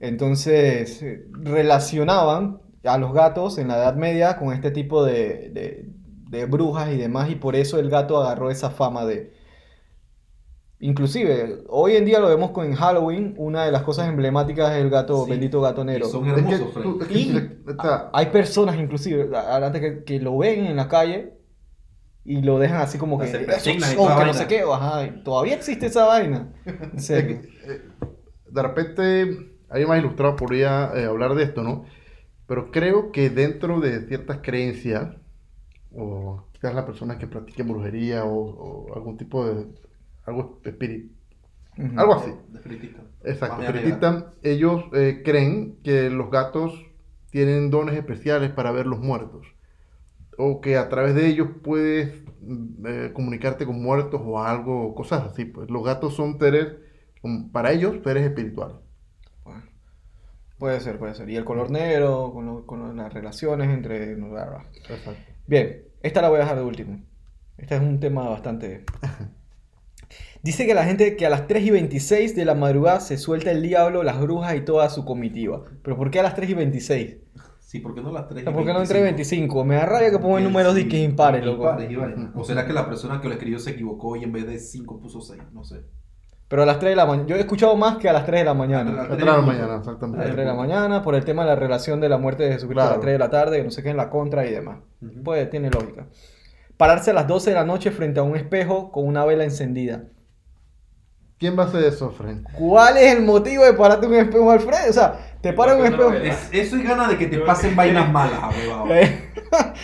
Entonces, eh, relacionaban a los gatos en la Edad Media con este tipo de, de- de brujas y demás, y por eso el gato agarró esa fama de... Inclusive, hoy en día lo vemos con en Halloween, una de las cosas emblemáticas es el gato, Sí. bendito gato negro. Son Es que hermosos, tú- Fred. es que Y- si le- está- Hay personas inclusive, adelante que, que lo ven en la calle y lo dejan así como que... Se "Eso persignan y son, toda que no vaina". sé qué, ajá, todavía existe esa vaina. En serio. eh, de repente, alguien más ilustrado podría eh, hablar de esto, ¿no? Pero creo que dentro de ciertas creencias, o quizás las personas que practiquen brujería o, o algún tipo de algo espíritu, algo así. De. Exacto, espiritista, ellos eh, creen que los gatos tienen dones especiales para ver los muertos. O que a través de ellos puedes mm, eh, comunicarte con muertos o algo, cosas así. Pues los gatos son seres, para ellos, seres espirituales. Puede ser, puede ser. Y el color negro, con, lo- con las relaciones entre... Exacto. Bien, esta la voy a dejar de último. Este es un tema bastante... Dice que la gente que a las 3 y 26 de la madrugada se suelta el diablo, las brujas y toda su comitiva. ¿Pero por qué a las 3 y 26? Sí, ¿por qué no las 3 O sea, ¿Por qué no entre 25? Me da rabia que pongan números de que impares, loco. Impares y. O será que la persona que lo escribió se equivocó y en vez de 5 puso 6, no sé. Pero a las 3 de la mañana. Yo he escuchado más que a las 3 de la mañana. A las Atrás tres de la mañana, mañana. A las exactamente. 3 de la mañana, por el tema de la relación de la muerte de Jesucristo a las Claro. 3 de la tarde, que no sé qué en la contra y demás. Ujú. Pues tiene lógica. Pararse a las 12 de la noche frente a un espejo con una vela encendida. ¿Quién va a hacer eso, Fren? ¿Cuál es el motivo de pararte un espejo al frente? O sea, te paras un espejo. Es- eso es gana de que te pasen vainas malas, ahuevado.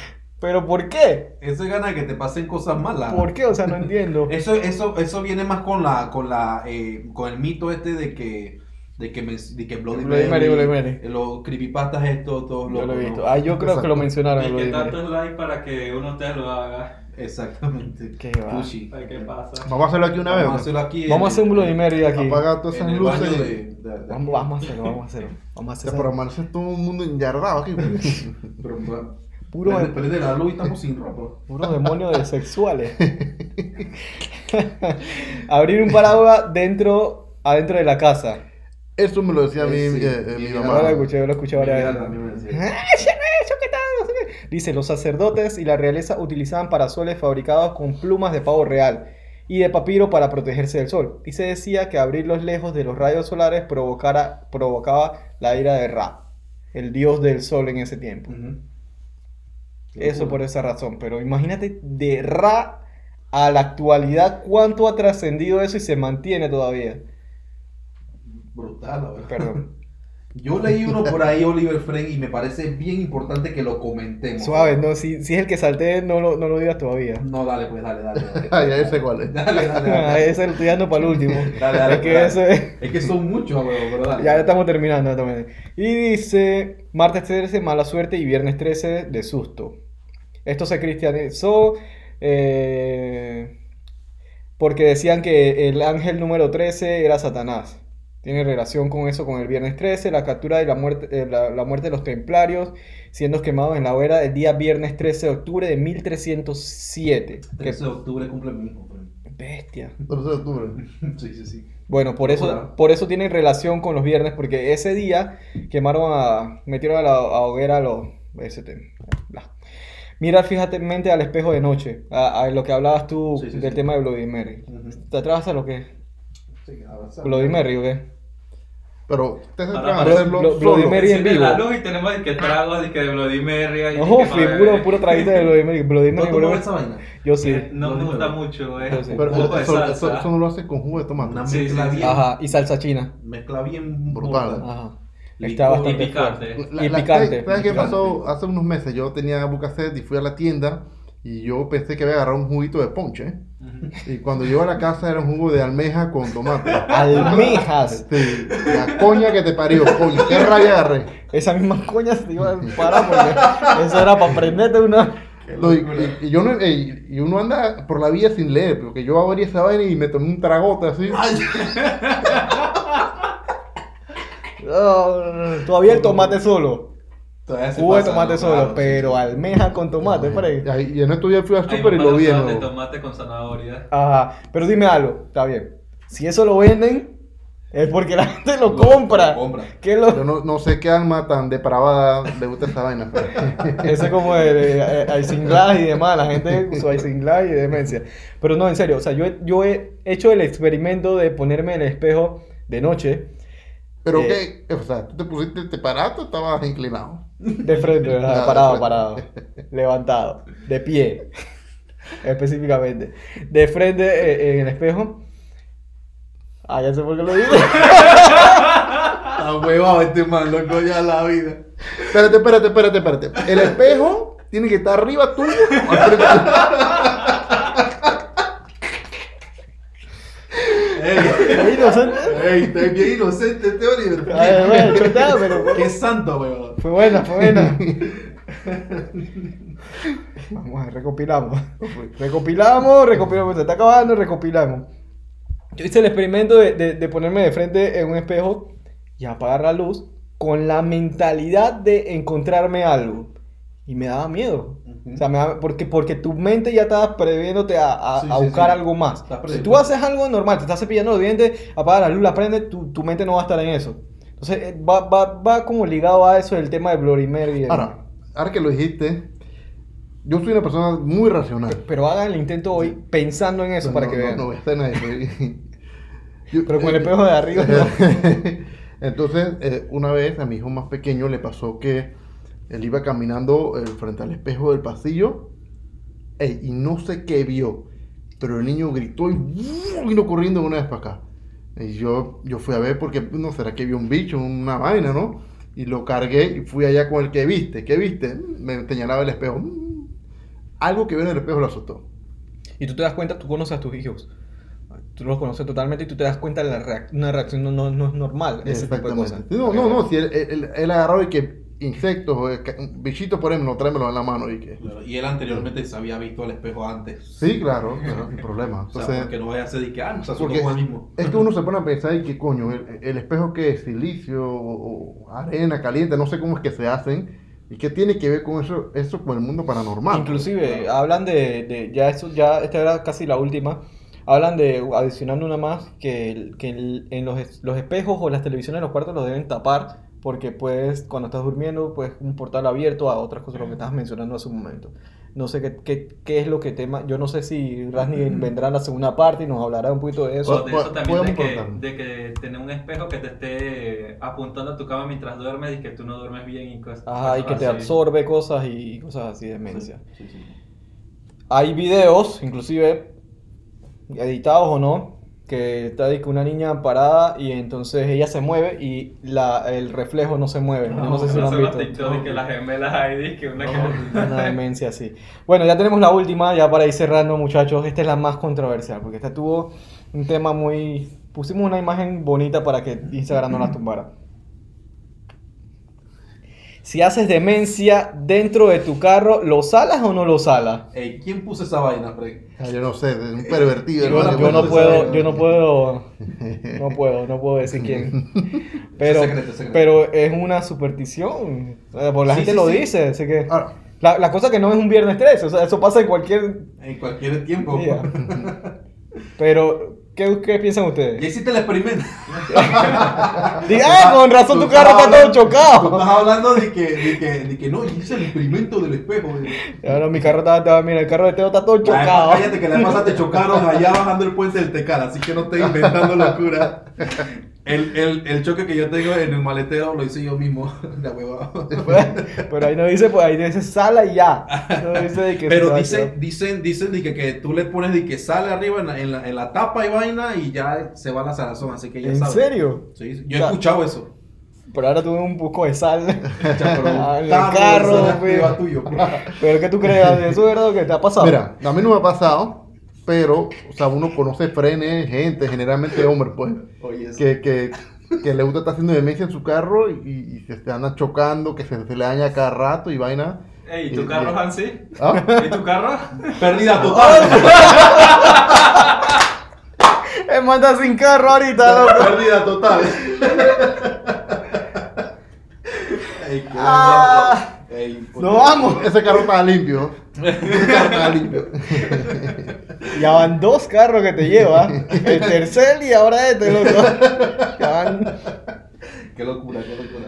Pero ¿por qué? Eso es gana de que te pasen cosas malas. ¿Por qué? O sea, no entiendo. Eso, eso, eso viene más con la, con la, eh, con el mito este de que, de que, me, de que Bloody, Bloody Mary, Bloody Mary. eh, los creepypastas estos, todos Yo locos, lo he ¿no? visto. Ah, yo creo que lo mencionaron. Y lo que tantos likes para que uno te lo haga. Exactamente. Qué va. ¿Qué pasa? Vamos a hacerlo aquí una Vamos a vez. hacerlo aquí. Vamos a hacer un el- Bloody Mary aquí. Apaga todas esas el luces. de, de- de- Vamos, vamos a hacerlo, vamos a hacerlo. Vamos a Ya hacer por amanecer todo el mundo enyardado aquí. Pero, puro, prende la luz y estamos sin ropa. puro demonio de sexuales. Abrir un paraguas dentro, adentro de la casa. Eso me lo decía a mí Eh, sí, eh, eh, mi vida. Yo lo mamá. escuché, yo lo escuché varias veces. ¡Ah. Dice, los sacerdotes y la realeza utilizaban parasoles fabricados con plumas de pavo real y de papiro para protegerse del sol. Y se decía que abrirlos lejos de los rayos solares provocara, provocaba la ira de Ra, el dios del sol en ese tiempo. Eso por esa razón. Pero imagínate de Ra a la actualidad cuánto ha trascendido eso y se mantiene todavía. Brutal, la verdad. Perdón. Yo leí uno por ahí, Oliver Frank, y me parece bien importante que lo comentemos. Suave, no, si, si es el que salté, no lo, no lo digas todavía. No, dale, pues, dale, dale. Dale, Ah, ya ese cuál es. dale, dale. Ah, dale. ese lo estoy dando para el último. Dale, dale, es que dale. eso es... Es que son muchos, pero dale. Ya estamos terminando. ya estamos terminando. Y dice, martes 13, mala suerte y viernes 13, de susto. Esto se cristianizó eh, porque decían que el ángel número 13 era Satanás. Tiene relación con eso, con el viernes 13, la captura y la muerte, eh, la, la muerte de los templarios, siendo quemados en la hoguera el día viernes 13 de octubre de 1307. Que 13 de octubre cumple mi hijo. pues. bestia. 13 de octubre. Sí, sí, sí. Bueno, por eso, Hola. por eso tienen relación con los viernes, porque ese día quemaron a, metieron a la a hoguera a los, ese te- bla. Mirar fijamente al espejo de noche, a, a lo que hablabas tú Sí, sí, del sí. tema de Bloody Mary. ¿Te atrevas a lo que es? Sí. Bloody Mary o qué? Pero ustedes Para- entran a hacerlo Blo- Bloody solo. Mary en Enciende la vivo. luz y tenemos de que tragos de que de Bloody Mary. Ojo, fui, puro, puro traguito de Bloody Mary. Bloody ¿No Mary, Bloody esa vaina? Yo sí. No me gusta mucho, un Pero eso, eso- eso no lo hacen con jugo de tomate. Ajá, y salsa china. Mezcla bien Brutal. Ajá. Está y bastante picante. fuerte. La- Y la- picante. ¿Sabes qué Picante. pasó? Hace unos meses yo tenía bucaset y fui a la tienda y yo pensé que había agarrado un juguito de ponche. Ujú. Y cuando llego a la casa era un jugo de almeja con tomate. Almejas. Sí, la coña que te parió, coño. ¿Qué rabia agarré? Esa misma coña se te iba a parar porque eso era para prenderte una. No, y, y- y yo no, y, y uno anda por la vía sin leer, porque yo abrí esa vaina y me tomé un tragote así. Oh, todavía el tomate solo. Todavía se Jugo de tomate ¿no? solo, Claro, sí, pero sí. almeja con tomate, por ahí. Y, ahí- y en estos días fui al Hay súper y lo vi de tomate con zanahoria. Ajá, pero dime algo, está bien. Si eso lo venden, es porque la gente lo Lo- compra. lo compra. ¿Qué lo- Yo no, no sé qué alma tan depravada le gusta esa vaina. pero- Eso es como el Isinglass y demás, la gente su Isinglass y demencia. Pero no, en serio, o sea, yo, yo he hecho el experimento de ponerme en el espejo de noche, Pero Eh. qué, o sea, tú te pusiste, te paraste o estabas inclinado. de frente, ¿verdad? Ah, de parado, parado, levantado, de pie, específicamente. De frente eh, en el espejo. Ah, ya sé por qué lo digo. Está huevado este man, loco, ya la vida. Espérate, espérate, espérate, espérate. El espejo tiene que estar arriba tuyo. Sé. Ey, está bien inocente este Oliver. Ay, bueno, choteado, pero fue- Qué santo, weón. Fue buena, fue buena. Vamos a recopilamos. Recopilamos, recopilamos. Se está acabando, recopilamos. Yo hice el experimento de, de- de ponerme de frente en un espejo y apagar la luz con la mentalidad de encontrarme algo. Y me daba miedo. O sea, me daba- porque, porque tu mente ya estaba previéndote a, a- Sí, a sí, buscar sí. algo más. Si tú haces algo normal, te estás cepillando los dientes, apagas la luz, la prendes, tu, tu mente no va a estar en eso. Entonces, eh, va, va, va como ligado a eso el tema de Bloody Mary. el- Ahora, ahora que lo dijiste, yo soy una persona muy racional. Pero hagan el intento hoy pensando en eso para no, que no, vean. No voy a nada. soy- Yo- Pero con el eh, espejo de arriba, no. Entonces, eh, una vez a mi hijo más pequeño le pasó que él iba caminando eh, frente al espejo del pasillo y no sé qué vio, pero el niño gritó y ¡uh! vino corriendo una vez para acá. Y yo, yo fui a ver porque, no será que vio un bicho, una vaina, ¿no? Y lo cargué y fui allá con el que viste. ¿Qué viste? Me señalaba el espejo. Algo que vio en el espejo lo asustó. Y tú te das cuenta, tú conoces a tus hijos. Tú los conoces totalmente y tú te das cuenta de la reac- una reacción no, no, no es normal, ese tipo de cosas. Exactamente. No, no, no, si él, él, él agarró y que insectos o bichitos por ejemplo, tráemelo en la mano y que... Claro, Y él anteriormente se había visto al espejo antes. Sí, claro, claro, sin problema. O sea, Entonces, porque no vaya a ser de que, ah, asustó con el mismo. es que uno se pone a pensar y que coño, el, el espejo que es silicio o, o arena caliente, no sé cómo es que se hacen y qué tiene que ver con eso, eso con el mundo paranormal. Inclusive, hablan de, de- ya eso, ya esta era casi la última, hablan de, adicionando una más, que, que el- en los, los espejos o las televisiones de los cuartos los deben tapar, porque pues cuando estás durmiendo, pues un portal abierto a otras cosas, lo que estabas mencionando hace un momento. No sé qué, qué, qué es lo que tema. Yo no sé si Rasni vendrá en la segunda parte y nos hablará un poquito de O eso. de eso también de que, de que tener un espejo que te esté apuntando a tu cama mientras duermes y que tú no duermes bien y cosas. Ajá, y que te así. absorbe cosas y cosas así de demencia. Sí, sí. Hay videos, inclusive editados o no, que está de que una niña parada y entonces ella se mueve y la, el reflejo no se mueve. Yo no, sé si lo han visto. TikTok que las gemelas ahí, que una que... Una demencia así. Bueno, ya tenemos la última, ya para ir cerrando, muchachos. Esta es la más controversial, porque esta tuvo un tema muy. Pusimos una imagen bonita para que Instagram no la tumbara. Si haces demencia dentro de tu carro, ¿lo salas o no lo salas? Ey, ¿quién puso esa vaina, Fred? Ah, Yo no sé, es un pervertido. Yo no- Yo puedo, yo no puedo, no puedo, no puedo decir quién. Pero, secreto, es secreto. pero es una superstición. Por la Sí, gente sí, lo sí. dice, así que. Ahora, La, la cosa que no es un viernes 13, o sea, eso pasa en cualquier En cualquier tiempo. día. Pero, ¿qué, qué piensan Ya ustedes? hiciste el experimento. Diga, ah, con razón tu carro está todo hablando- Tú chocado. estás hablando de que, de que, de que no, hice el experimento del espejo. Ahora mi carro está, está- mira, el carro de Teo está todo Ay, chocado. Cállate que la pasada te chocaron allá bajando el puente del Tecal, así que no estés inventando locura. El, el, el choque que yo tengo en el maletero lo hice yo mismo, la hueva. Pero ahí no dice, pues ahí dice sala y ya. No dice de que Pero a dicen, dicen, de que, que tú le pones de que sale arriba en la, en la, en la tapa y vaina y ya se va la salazón, así que ya ¿En sabes. serio? Sí, yo O he sea, escuchado eso. Pero ahora tuve un poco de sal. Ah, en el de carro, sal pues. tuyo. pues. Pero ¿qué tú crees? ¿Eso es verdad que te ha pasado? Mira, a mí no me ha pasado, pero, o sea, uno conoce frenes, gente, generalmente hombres, pues, Oye, eso. que, que, que le gusta estar haciendo demencia en su carro y, y se te andan chocando, que se, se le daña cada rato y vaina. Ey, ¿y tu Y- carro, y- Hansi? ¿Ah? ¿Y tu carro? Pérdida total. Él manda sin carro ahorita, loco. Pérdida total. Ey, qué Ah. Bueno. Ey, por ¡Nos Dios. vamos! Ese carro estaba limpio. Ese carro estaba limpio. Ya van dos carros que te lleva. El tercer y ahora este, loco. Ya van. Qué locura, qué locura.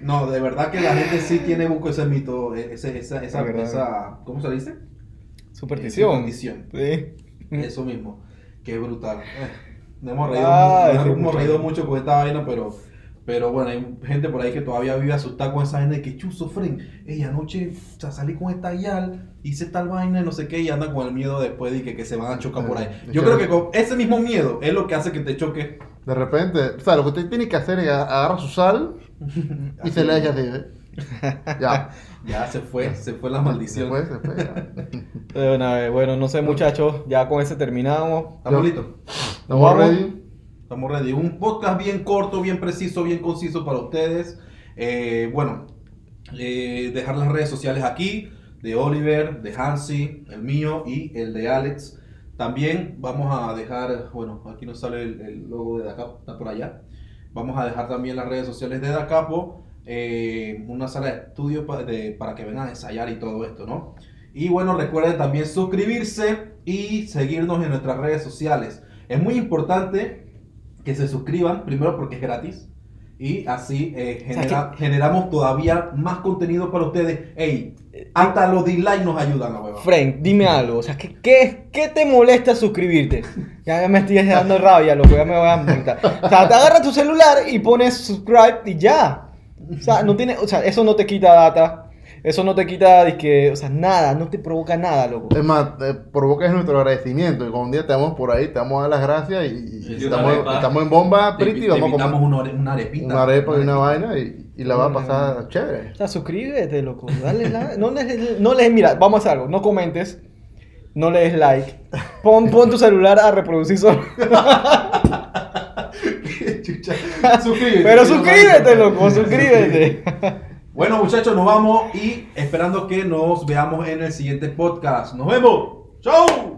No, de verdad que la gente sí tiene buco ese mito, e, ese, esa, esa, esa, ¿cómo se dice? Superstición. Superstición. Sí. Eso mismo. Qué brutal. Eh, nos hemos reído, Ay, nos qué hemos muchacho. reído mucho con esta vaina, pero, pero bueno, hay gente por ahí que todavía vive asustada con esa vaina de que chuzo, Fren, ey, anoche o sea, salí con esta yal, hice tal vaina y no sé qué, y andan con el miedo después de que, que se van a chocar por ahí. Yo creo que con ese mismo miedo es lo que hace que te choque. De repente, o sea, lo que usted tiene que hacer es agarrar su sal y se le echa así, ¿eh? Ya. Ya se fue, se fue la Se maldición. fue, se fue, ya. De una vez. Bueno, no sé, muchachos. Ya con ese terminamos. ¿Estamos listos? ¿Estamos Vamos. ready? Estamos ready. Un podcast bien corto, bien preciso, bien conciso para ustedes. Eh, bueno, eh, dejar las redes sociales aquí, de Oliver, de Hansi, el mío y el de Alex. También vamos a dejar, bueno, aquí nos sale el, logo de Dacapo, está por allá. Vamos a dejar también las redes sociales de Dacapo, eh, una sala de estudio de- para que vengan a ensayar y todo esto, ¿no? Y bueno, recuerden también suscribirse y seguirnos en nuestras redes sociales. Es muy importante que se suscriban, primero porque es gratis. Y así eh, sea, generamos todavía más contenido para ustedes. Ey, hasta los dislikes nos ayudan, a huevo. Frank, dime algo. O sea, ¿qué, qué, qué te molesta suscribirte? Ya me estoy dando rabia, loco. Ya me voy a montar. O sea, te agarras tu celular y pones subscribe y ya. O sea, no tiene, o sea, eso no te quita data. Eso no te quita de que, o sea, nada, no te provoca nada, loco. Es más, te provoca nuestro agradecimiento. Y cuando un día estamos por ahí, te vamos a dar las gracias y, y estamos, arepa. estamos en bomba, Te, pretty, te vamos a comer una, are- una arepita. una arepa y una arepita. vaina y, y la va a pasar chévere. O sea, suscríbete, loco. Dale like. No les, no les, mira, vamos a hacer algo. No comentes. No le des like. Pon, pon tu celular a reproducir solo. Chucha. Suscríbete. Pero suscríbete, loco. Suscríbete. Bueno, muchachos, nos vamos y esperando que nos veamos en el siguiente podcast. ¡Nos vemos! ¡Chau!